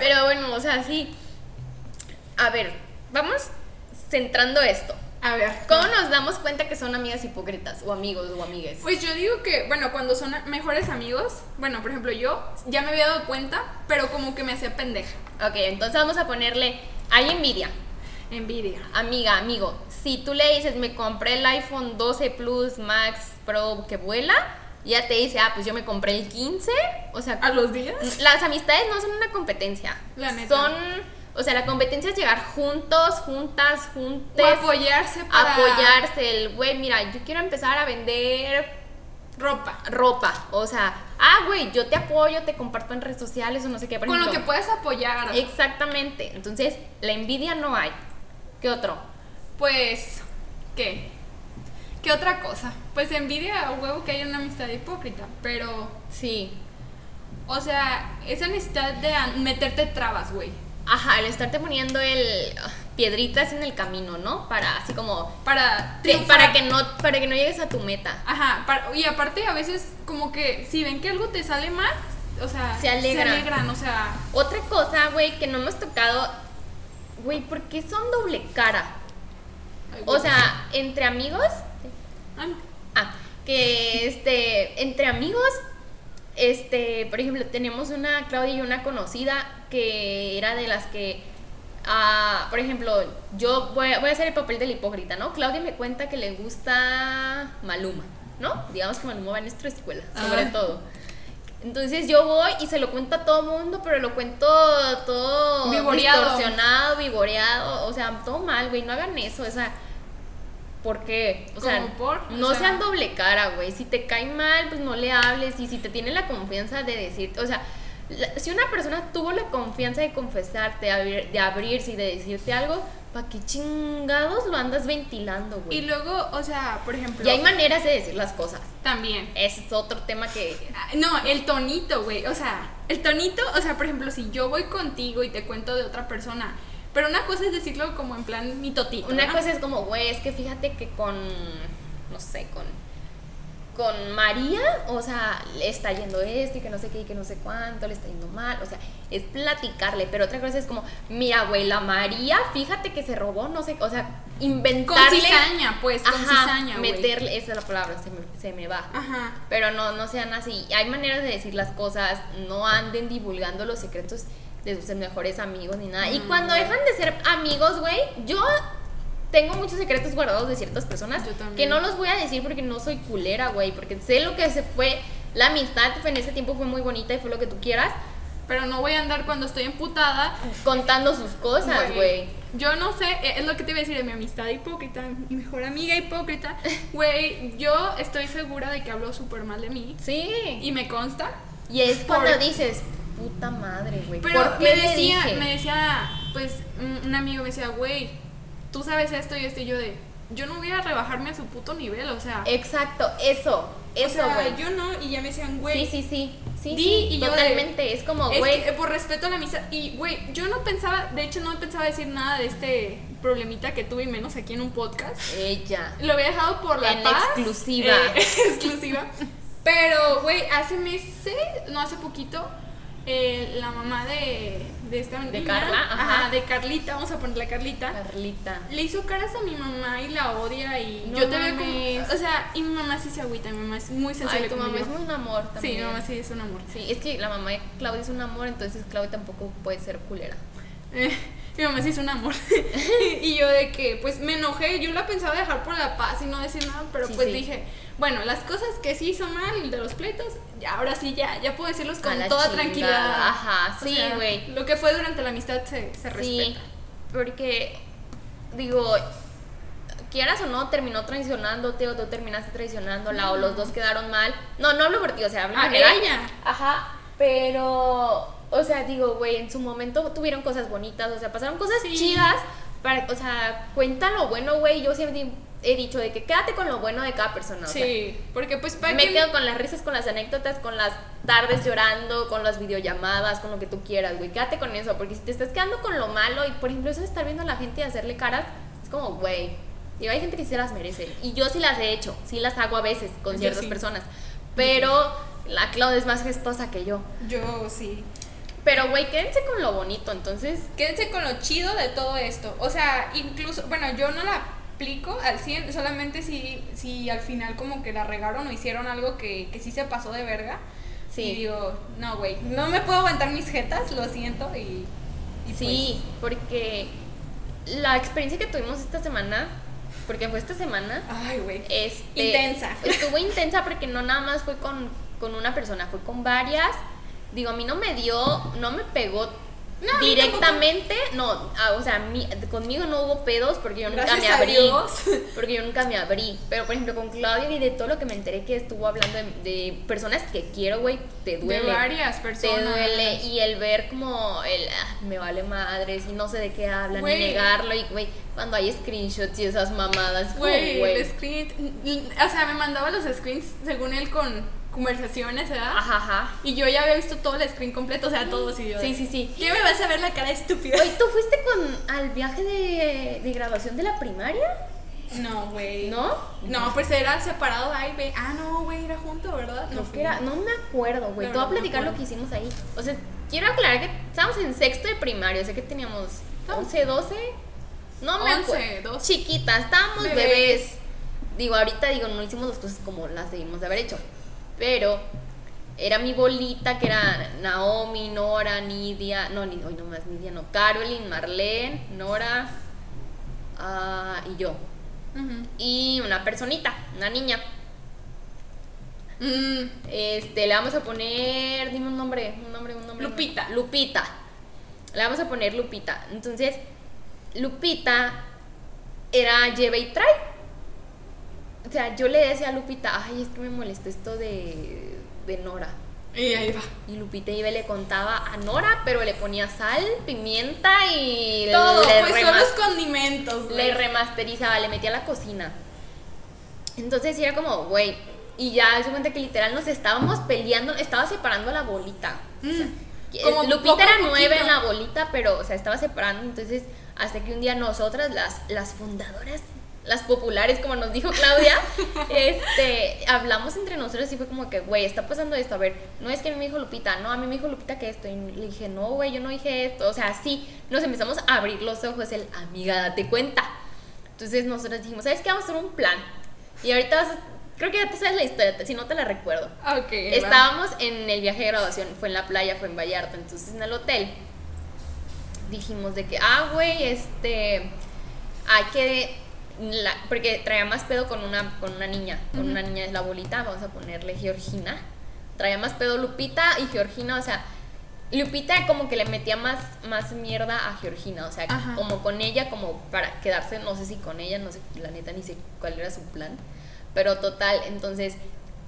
Pero bueno, o sea, sí. A ver, vamos centrando esto. A ver. ¿Cómo nos damos cuenta que son amigas hipócritas o amigos o amigues? Pues yo digo que, bueno, cuando son mejores amigos, bueno, por ejemplo, yo ya me había dado cuenta, pero como que me hacía pendeja. Ok, entonces vamos a ponerle. Hay envidia. Envidia. Amiga, amigo, si tú le dices, me compré el iPhone 12 Plus Max Pro que vuela, ya te dice, ah, pues yo me compré el 15. O sea, ¿A los días? las amistades no son una competencia. La neta. Son, o sea, la competencia es llegar juntos, juntas, O juntes. apoyarse para apoyarse. El güey, mira, yo quiero empezar a vender ropa. ropa. O sea, ah, güey, yo te apoyo, te comparto en redes sociales o no sé qué. Por Con lo que puedes apoyar. Exactamente. Entonces, la envidia no hay. ¿Qué otro? Pues, ¿qué? ¿Qué otra cosa? Pues envidia a huevo que haya una amistad hipócrita, pero, Sí. o sea, esa necesidad de meterte trabas, güey. Ajá, el estarte poniendo el ah, piedritas en el camino, ¿no? Para así como Para triunfar. para que no para que no llegues a tu meta. Ajá, para- y aparte a veces como que si ven que algo te sale mal, o sea, Se alegran. alegran, o sea, Otra cosa, güey, que no hemos tocado, güey, ¿por qué son doble cara? ay, O sea, entre amigos, Ah, ah, que este, entre amigos, este, por ejemplo, tenemos una Claudia y una conocida que era de las que, ah, por ejemplo, yo voy a, voy a hacer el papel del hipócrita, ¿no? Claudia me cuenta que le gusta Maluma, ¿no? Digamos que Maluma va en nuestra escuela, sobre Ah. todo. Entonces yo voy y se lo cuento a todo mundo, pero lo cuento todo Vivoreado. distorsionado, vivoreado, o sea, todo mal, güey, no hagan eso, o sea, ¿por qué? O sea, ¿Cómo por? O no sea- sean doble cara, güey, si te cae mal, pues no le hables, y si te tiene la confianza de decir, o sea, la- si una persona tuvo la confianza de confesarte, de, abrir- de abrirse y de decirte algo, ¿para qué chingados lo andas ventilando, güey? Y luego, o sea, por ejemplo, Y hay maneras de decir las cosas. también. Ese es otro tema que... Ah, No, el tonito, güey. O sea, el tonito, o sea, por ejemplo, si yo voy contigo y te cuento de otra persona, pero una cosa es decirlo como en plan mi totito. Una ¿no? cosa es como, güey, es que fíjate que con, no sé, con, con María, o sea, le está yendo esto y que no sé qué y que no sé cuánto, le está yendo mal, o sea, es platicarle, pero otra cosa es como, mira, güey, la María, fíjate que se robó, no sé, o sea, con inventarle. cizaña, pues, con Ajá, cizaña, güey. meterle, esa es la palabra, se me, se me va. Ajá. Pero no, no sean así. Hay maneras de decir las cosas. No anden divulgando los secretos de sus mejores amigos ni nada. Y Mm, cuando dejan de ser amigos, güey, yo tengo muchos secretos guardados de ciertas personas Yo que no los voy a decir porque no soy culera, güey. Porque sé lo que se fue. La amistad fue en ese tiempo fue muy bonita y fue lo que tú quieras. Pero no voy a andar cuando estoy emputada. Contando sus cosas, güey. Yo no sé, eh, es lo que te iba a decir de mi amistad hipócrita, mi mejor amiga hipócrita. Güey, yo estoy segura de que habló súper mal de mí. Sí. Y me consta. Y es Por- cuando dices, puta madre, güey. Pero ¿Por me decía, dije? me decía, pues, un amigo me decía, güey, tú sabes esto y esto, y yo de, yo no voy a rebajarme a su puto nivel, o sea. Exacto, eso. o Eso, sea, güey. yo no, y ya me decían, güey. Sí, sí, sí. Sí, Di, sí, y yo de- totalmente. es como, güey. por respeto a la amistad. Y, güey, yo no pensaba, de hecho, no pensaba decir nada de este problemita que tuve, y menos aquí en un podcast. Ella. Lo había dejado por la En paz. exclusiva. eh, exclusiva. Pero, güey, hace meses, no hace poquito, eh, la mamá de, de esta De niña, Carla, ajá. de Carlita, vamos a ponerle a Carlita. Carlita. Le hizo caras a mi mamá y la odia y No yo te veo como... O sea, y mi mamá sí se agüita, mi mamá es muy sensible Ay, tu mamá yo. es un amor Sí, también. mi mamá sí es un amor. Sí, es que la mamá de Claudia es un amor, entonces Claudia tampoco puede ser culera. Eh, mi mamá sí es un amor. y yo de que, pues me enojé, yo la pensaba dejar por la paz y no decir nada, pero Sí, pues sí. dije, bueno, las cosas que sí hizo mal de los pleitos, ya, ahora sí ya, ya puedo decirlos A con toda chingada. tranquilidad. Ajá, O sí, sea, güey. Lo que fue durante la amistad se, se Sí, respeta. porque, digo, quieras o no, terminó traicionándote o tú terminaste traicionándola o los dos quedaron mal. No, no hablo por ti, o sea, hablo en Ah, ella. Ajá, pero, o sea, digo, güey, en su momento tuvieron cosas bonitas, o sea, pasaron cosas Sí. chidas, para, o sea, cuenta lo bueno, güey. Yo siempre he dicho de que quédate con lo bueno de cada persona. o sea, Sí, porque pues para me que quedo con las risas, con las anécdotas, con las tardes llorando, con las videollamadas, con lo que tú quieras, güey. Quédate con eso, porque si te estás quedando con lo malo y, por ejemplo, eso de estar viendo a la gente y hacerle caras, es como, güey. Digo, hay gente que sí se las merece. Y yo sí las he hecho, sí las hago a veces con Yo ciertas sí. personas. Pero la Claudia es más gestosa que yo. yo sí. Pero, güey, quédense con lo bonito, entonces. Quédense con lo chido de todo esto. O sea, incluso, bueno, yo no la aplico al 100, solamente si, si al final como que la regaron o hicieron algo que, que sí se pasó de verga. Sí. Y digo, no, güey, no me puedo aguantar mis jetas, lo siento. Y, y Sí, porque la experiencia que tuvimos esta semana, porque fue esta semana, pues, ay, güey. este, Intensa. Estuvo intensa porque no nada más fue con, con una persona, fue con varias. Digo, a mí no me dio, no me pegó No, directamente, no, ah, o sea, mí- conmigo no hubo pedos porque yo nunca Gracias me abrí. Porque yo nunca me abrí. Pero, por ejemplo, con Claudia y de todo lo que me enteré que estuvo hablando de, de personas que quiero, güey, te duele. De varias personas. Te duele. Y el ver como el, ah, me vale madres y no sé de qué hablan y negarlo. Y, güey, cuando hay screenshots y esas mamadas, Güey, güey. el screen. O sea, me mandaba los screens según él con conversaciones, ¿verdad? Ajá, ajá. Y yo ya había visto todo el screen completo, o sea, todo así. yo Sí, sí, sí. ¿Qué me vas a ver la cara estúpida? Oye, ¿tú fuiste con, al viaje de, de graduación de la primaria? No, güey. ¿No? No, pues era separado A y B. Ah, no, güey, era junto, ¿verdad? Fui. que era, no me acuerdo, güey. No, Te voy a no platicar lo que hicimos ahí. O sea, quiero aclarar que estábamos en sexto de primaria. O sea, que teníamos 11, 12. No me 11, acuerdo. 12. Chiquitas, estábamos Bebés. bebés. Digo, ahorita digo, no hicimos las cosas como las debimos de haber hecho. Pero era mi bolita que era Naomi, Nora, Nidia. No, ni, hoy no más Nidia, no. Carolyn, Marlene, Nora ah, y yo. Y una personita, una niña. Mm, Este, le vamos a poner, dime un nombre, un nombre, un nombre. Lupita. Lupita. Le vamos a poner Lupita. Entonces, Lupita era lleva y trae. O sea, yo le decía a Lupita, ay, es que me molesta esto de, de Nora. y ahí va. Y Lupita iba y le contaba a Nora, pero le ponía sal, pimienta y Todo, le pues son los condimentos, güey. le remasterizaba, le metía a la cocina. Entonces era como, güey. Y ya se cuenta que literal nos estábamos peleando, estaba separando la bolita. O sea, Mm. Como Lupita era nueve en la bolita, pero, o sea, estaba separando. Entonces, hasta que un día nosotras, las, las fundadoras, las populares, como nos dijo Claudia, este, hablamos entre nosotros y fue como que, güey, está pasando esto. A ver, no es que a mí me dijo Lupita, no, a mí me dijo Lupita que esto. Y le dije, no, güey, yo no dije esto. O sea, sí, nos empezamos a abrir los ojos, el, amiga, date cuenta. Entonces nosotros dijimos, ¿sabes qué? Vamos a hacer un plan. Y ahorita vas a- creo que ya te sabes la historia, si no te la recuerdo. Ok. va. Estábamos en el viaje de graduación, fue en la playa, fue en Vallarta, entonces en el hotel dijimos de que, ah, güey, este, hay que, la- porque traía más pedo con una, con una niña, con una niña de la bolita, vamos a ponerle Georgina, traía más pedo Lupita y Georgina, o sea, Lupita como que le metía más, más mierda a Georgina, o sea, Ajá. como con ella, como para quedarse, no sé si con ella, no sé, la neta ni sé cuál era su plan, pero total, entonces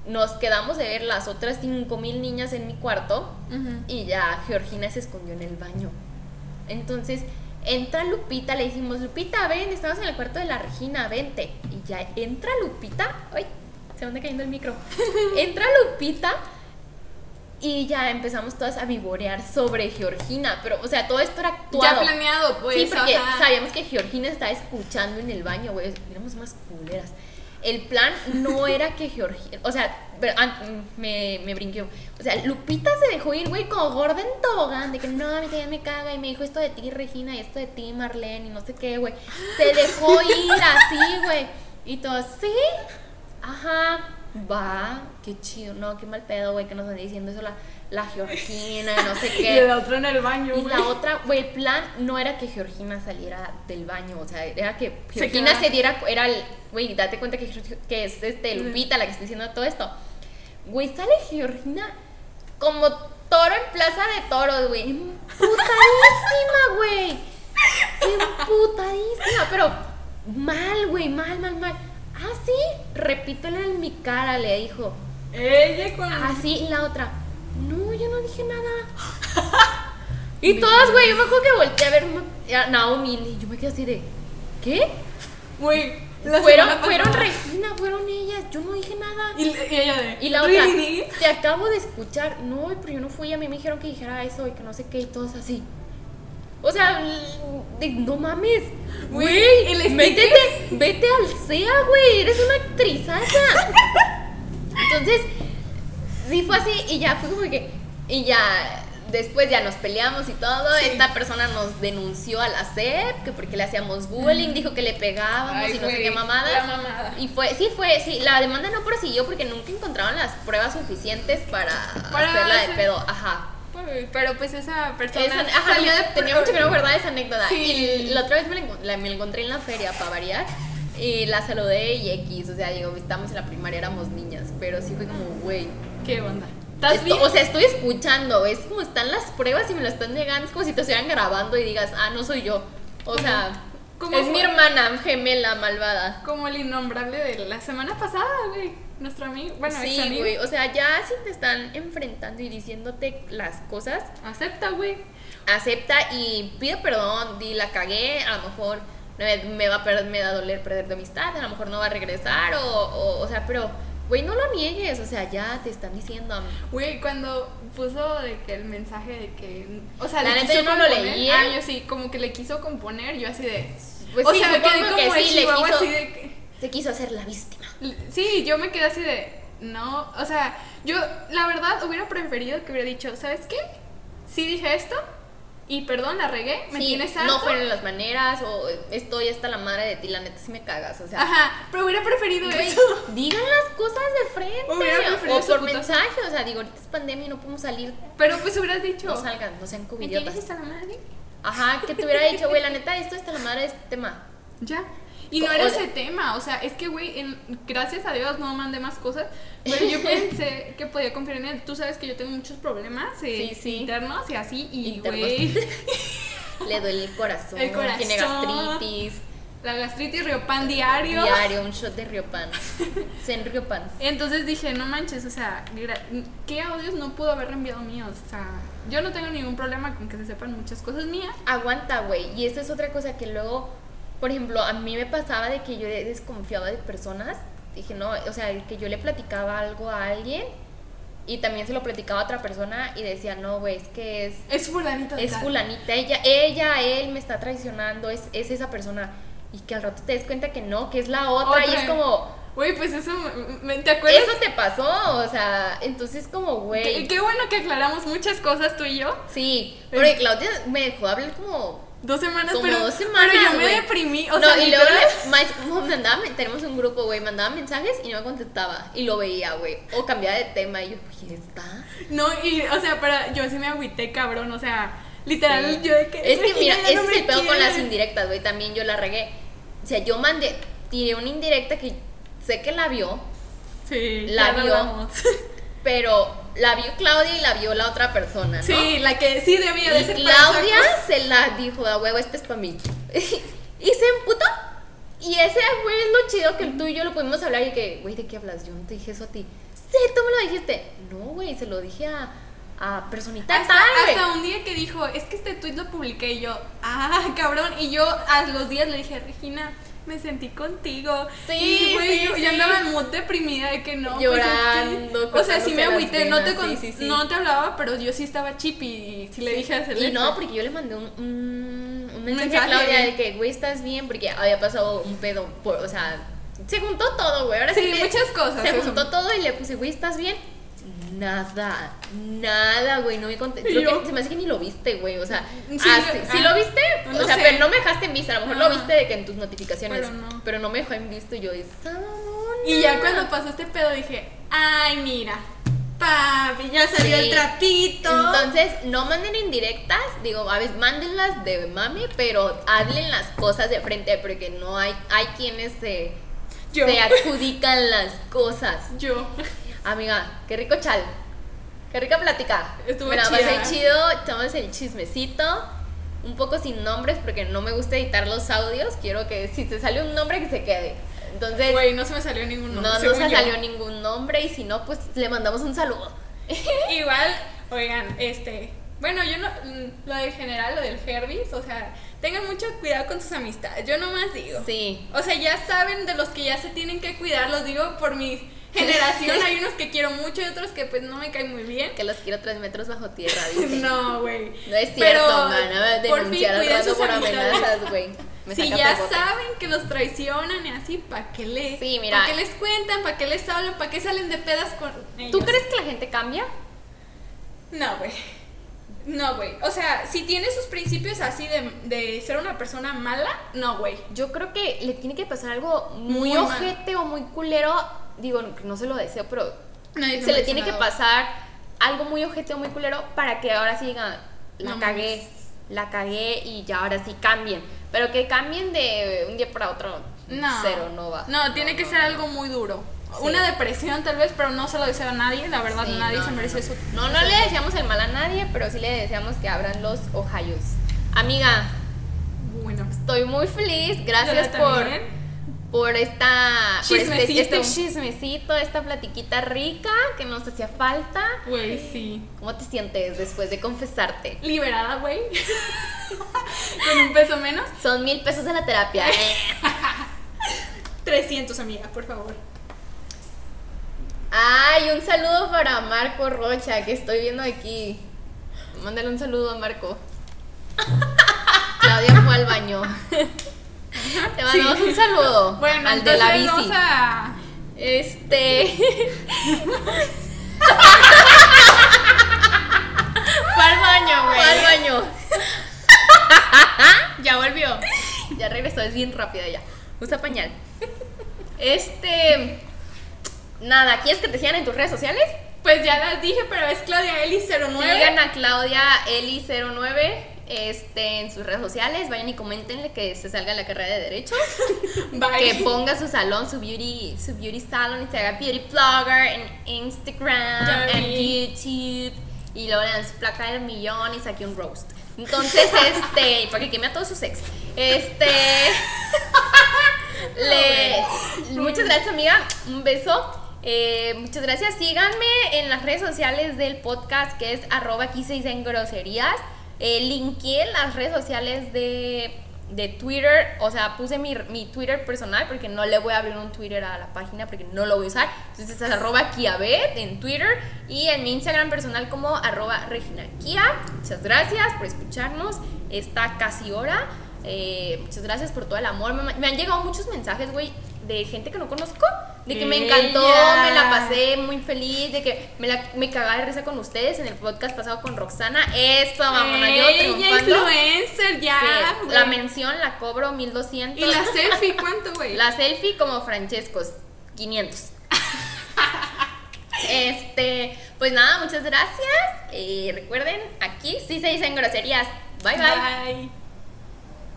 nos quedamos de ver las otras 5000 niñas en mi cuarto y ya Georgina se escondió en el baño. Entonces entra Lupita, le dijimos, Lupita, ven, estamos en el cuarto de la Regina, vente. Y ya entra Lupita, ay, se me anda cayendo el micro. Entra Lupita y ya empezamos todas a vivorear sobre Georgina, pero, o sea, todo esto era actuado. Ya planeado, pues. sí, porque ajá. sabíamos que Georgina estaba escuchando en el baño, güey. Éramos más culeras. El plan no era que Georgina. O sea, pero, ah, me, me brinqueó. O sea, Lupita se dejó ir, güey, como gorda en tobogán. De que no, a mí también me caga. Y me dijo esto de ti, Regina, y esto de ti, Marlene, y no sé qué, güey. Se dejó ir así, güey. Y todo, ¿sí? Ajá, va, qué chido, no, qué mal pedo, güey, que nos ande diciendo eso la, la Georgina, no sé Y qué. el otro en el baño, Y güey. la otra, güey, el plan no era que Georgina saliera del baño, o sea, era que Georgina se diera, era el, güey, date cuenta que, que es este Lupita la que está diciendo todo esto. Güey, sale Georgina como toro en plaza de toros, güey, emputadísima, güey. Emputadísima, pero mal, güey, mal, mal, mal. Ah, sí, repítelo en mi cara, le dijo. Ella con. Así, y la otra, no, yo no dije nada. y todas, güey, yo me acuerdo que volteé a ver, era Naomi. Y yo me quedé así de, ¿qué? Güey, la Fueron, fueron Regina, fueron ellas. Yo no dije nada. Y, y ella de. Y la otra, "Really?". te acabo de escuchar. No, pero yo no fui. A mí me dijeron que dijera eso y que no sé qué y todos así. O sea, de- no mames. Güey, métete, vete al SEA, güey. Eres una actrizaza. Entonces, sí fue así y ya fue como que. Y ya. Después ya nos peleamos y todo. Sí. Esta persona nos denunció a la SEP que porque le hacíamos bullying, dijo que le pegábamos Ay, y no sé qué mamadas. la mamada. Y fue, sí fue, sí, la demanda no prosiguió porque nunca encontraron las pruebas suficientes para, Para hacerla de hacer- pedo. Ajá. Pero pues esa persona Esa- ajá, salió de tenía mucho que no guardar esa anécdota. Sí. Y la otra vez me la- me la encontré en la feria para variar. Y la saludé y X. O sea, digo, estábamos en la primaria, éramos niñas. Pero sí fue como, güey. ¿Qué onda? ¿Estás bien? O sea, estoy escuchando. Es como están las pruebas y me lo están negando. Es como si te estuvieran grabando y digas, ah, no soy yo. O sea, ¿Cómo es fue? mi hermana gemela malvada. Como el innombrable de la semana pasada, güey. Nuestro amigo, bueno, sí, amigo. güey. O sea, ya si te están enfrentando y diciéndote las cosas, Acepta, güey. acepta y pide perdón, di la cagué, a lo mejor me, me va a per- me va a doler perder tu amistad, a lo mejor no va a regresar o, o, o sea, pero güey, no lo niegues, o sea, ya te están diciendo. Güey, cuando puso de que el mensaje de que. O sea, La neta, yo no lo leí, ¿eh? Ah, yo sí, como que le quiso componer, yo así de. Pues o sí, sea, me quedé que como de sí, le quiso- así de que. Se quiso hacer la víctima. Sí, yo me quedé así de. No, o sea, yo la verdad hubiera preferido que hubiera dicho, ¿sabes qué? Sí dije esto y perdón, la regué, me Sí, tienes harto. no fueron las maneras o estoy hasta la madre de ti, la neta si me cagas, o sea. Ajá, pero hubiera preferido eso. digan las cosas de frente Hubiera preferido o por mensaje, o sea, digo, ahorita es pandemia y no podemos salir, Pero pues hubieras dicho. no salgan, no sean ¿Me covidiotas. tienes hasta la madre? Ajá, que te hubiera dicho, güey, la neta, esto está la madre de este tema. Ya. Y no era ese tema, o sea, es que, güey, gracias a Dios no mandé más cosas, pero yo pensé que podía confiar en él. Tú sabes que yo tengo muchos problemas eh, Sí, sí. internos y así, y, güey, Le duele el corazón, El corazón. tiene gastritis, la gastritis riopan diario. diario, un shot de Riopan. Zen Riopan. Entonces dije, no manches, o sea, ¿qué audios no pudo haber enviado míos? O sea, yo no tengo ningún problema con que se sepan muchas cosas mías. Aguanta, güey. Y esta es otra cosa que luego, por ejemplo, a mí me pasaba de que yo desconfiaba de personas. Dije, no, o sea, que yo le platicaba algo a alguien y también se lo platicaba a otra persona y decía, no, güey, es que es Es fulanito de es tal. fulanita, ella, ella, él me está traicionando, es, es esa persona. Y que al rato te des cuenta que no, que es la otra, y es como, Güey, pues eso, ¿te acuerdas? eso te pasó, o sea, entonces como, Qué, güey. qué bueno que aclaramos muchas cosas tú y yo. Sí, porque Claudia me dejó hablar como Dos semanas, Como pero, dos semanas, pero yo me deprimí. O no, sea, y luego le, mandaba, tenemos un grupo, güey, mandaba mensajes y no me contestaba. Y lo veía, güey. O cambiaba de tema y yo, oye, está. No, y, o sea, para, yo sí me agüité, cabrón. O sea, literal, Sí. yo de que. Es que mira, ese no es el pedo con las indirectas, güey. También yo la regué. O sea, yo mandé, tiré una indirecta que sé que la vio, Sí, la vio. pero la vio Claudia y la vio la otra persona, ¿no? Sí, la que sí debía de Y ser para Claudia esa se la dijo, a huevo, este es para mí. y se emputó. Y ese, es lo chido que tú y yo lo pudimos hablar y que, güey, ¿de qué hablas? Yo no te dije eso a ti. Sí, tú me lo dijiste. No, güey, se lo dije a, a personita Hasta, tal, hasta un día que dijo, es que este tweet lo publiqué y yo, ah, cabrón. Y yo a los días le dije, Regina, me sentí contigo. Sí, y, güey, sí, yo, sí. yo andaba mood deprimida de que no. pues, Llorando, o sea, sí me agüité, no te, con- no te hablaba, pero yo sí estaba chip y sí le dije a Y Celeste. no, porque yo le mandé un, un, un mensaje, mensaje. a Claudia de que, güey, ¿estás bien? Porque había pasado un pedo, por, o sea, se juntó todo, güey. Ahora sí, muchas cosas, Se eso. juntó todo y le puse, güey, ¿estás bien? Nada, nada, güey, no me conté. Y Creo que se me hace que ni lo viste, güey, o sea, Sí, ah, sí, sí ah, lo viste, no o sea, sé. pero no me dejaste en vista, a lo mejor lo viste de que en tus notificaciones, Pero no. me dejó en visto y yo, mamona". Y ya cuando pasó este pedo dije, ay, mira, papi, ya salió Sí. el trapito. Entonces, no manden indirectas, digo, a veces mándenlas de mami, pero hablen las cosas de frente, porque no hay, hay quienes se, Yo. se adjudican las cosas. yo. Amiga, qué rico chal. Qué rica plática. Estuvo Mira, chida. chido, echamos el chismecito. Un poco sin nombres porque no me gusta editar los audios. Quiero que si te sale un nombre que se quede. Entonces, Güey, no se me salió ningún no, nombre. no según se yo. salió ningún nombre y si no, pues le mandamos un saludo. Igual, oigan, este, Bueno, yo no, lo del general, lo del Herbis, o sea, tengan mucho cuidado con sus amistades, yo nomás digo. Sí. O sea, ya saben de los que ya se tienen que cuidar, los digo por mi generación, hay unos que quiero mucho y otros que pues no me caen muy bien. Que los quiero tres metros bajo tierra, dice. No, güey. No es cierto, Pero, man. Por fin, al rato sus por amenazas, güey. Si ya pegote. saben que los traicionan y así, ¿para qué les, Sí, mira. ¿para qué les cuentan? ¿Para qué les hablan? ¿Para qué salen de pedas con ellos? ¿Tú crees que la gente cambia? No, güey. No, güey. O sea, si tiene sus principios así de, de ser una persona mala, no, güey. Yo creo que le tiene que pasar algo muy, Muy ojete o muy culero. Digo, que no se lo deseo, pero Nadie se le tiene que pasar algo muy ojete o muy culero para que ahora sí digan, la No cagué, la cagué y ya ahora sí cambien. Pero que cambien de un día para otro, No. cero, no va. No, tiene que no, ser algo muy duro. Sí. Una depresión tal vez, pero no se lo deseo a nadie. La verdad, Sí, nadie no, se merece eso. No, no le deseamos el mal a nadie, pero sí le deseamos que abran los Ohayos. Amiga, Bueno. estoy muy feliz. Gracias por, también. Por esta por este, Chismecito. este chismecito, esta platiquita rica que nos hacía falta. Güey, sí. ¿Cómo te sientes después de confesarte? Liberada, güey. Con un peso menos. Son mil pesos de la terapia. ¿eh? 300, amiga, por favor. Ay, un saludo para Marco Rocha, que estoy viendo aquí. Mándale un saludo a Marco. Claudia fue al baño. Te mandamos Sí. un saludo Bueno, al de la bici. vamos a... Este. Fue al baño, güey. Fue al baño. Ya volvió. Ya regresó, es bien rápida ya. Usa pañal. Este. Nada, ¿quieres que te sigan en tus redes sociales? Pues ya las dije, pero es Claudia Eli 09. Sigan a Claudia Eli09 este, en sus redes sociales. Vayan y comentenle que se salga la carrera de Derecho. Bye. Que ponga su salón, su beauty, su beauty salon y se haga beauty blogger en Instagram, en. YouTube. Y luego le dan su placa del millón y saque un roast. Entonces, este, para que queme a todos sus ex. Este. le, muchas gracias, amiga. Un beso. Eh, muchas gracias. Síganme en las redes sociales del podcast que es arroba aquí se dicen groserías. Eh, linké las redes sociales de, de Twitter. O sea, puse mi, mi Twitter personal porque no le voy a abrir un Twitter a la página porque no lo voy a usar. Entonces es arroba kiabet en Twitter y en mi Instagram personal como arroba Regina Kia. Muchas gracias por escucharnos esta casi hora. Eh, muchas gracias por todo el amor. Me, me han llegado muchos mensajes, güey, de gente que no conozco. De que me encantó, Ella. me la pasé muy feliz, de que me, la, me cagaba de risa con ustedes en el podcast pasado con Roxana. Eso, mamona, yo triunfando. influencer ya. Sí, la mención la cobro 1200. Y la selfie, ¿cuánto, güey? La selfie como Francescos, 500. este, pues nada, muchas gracias. Eh, recuerden, aquí sí se dicen groserías. bye. bye. Bye.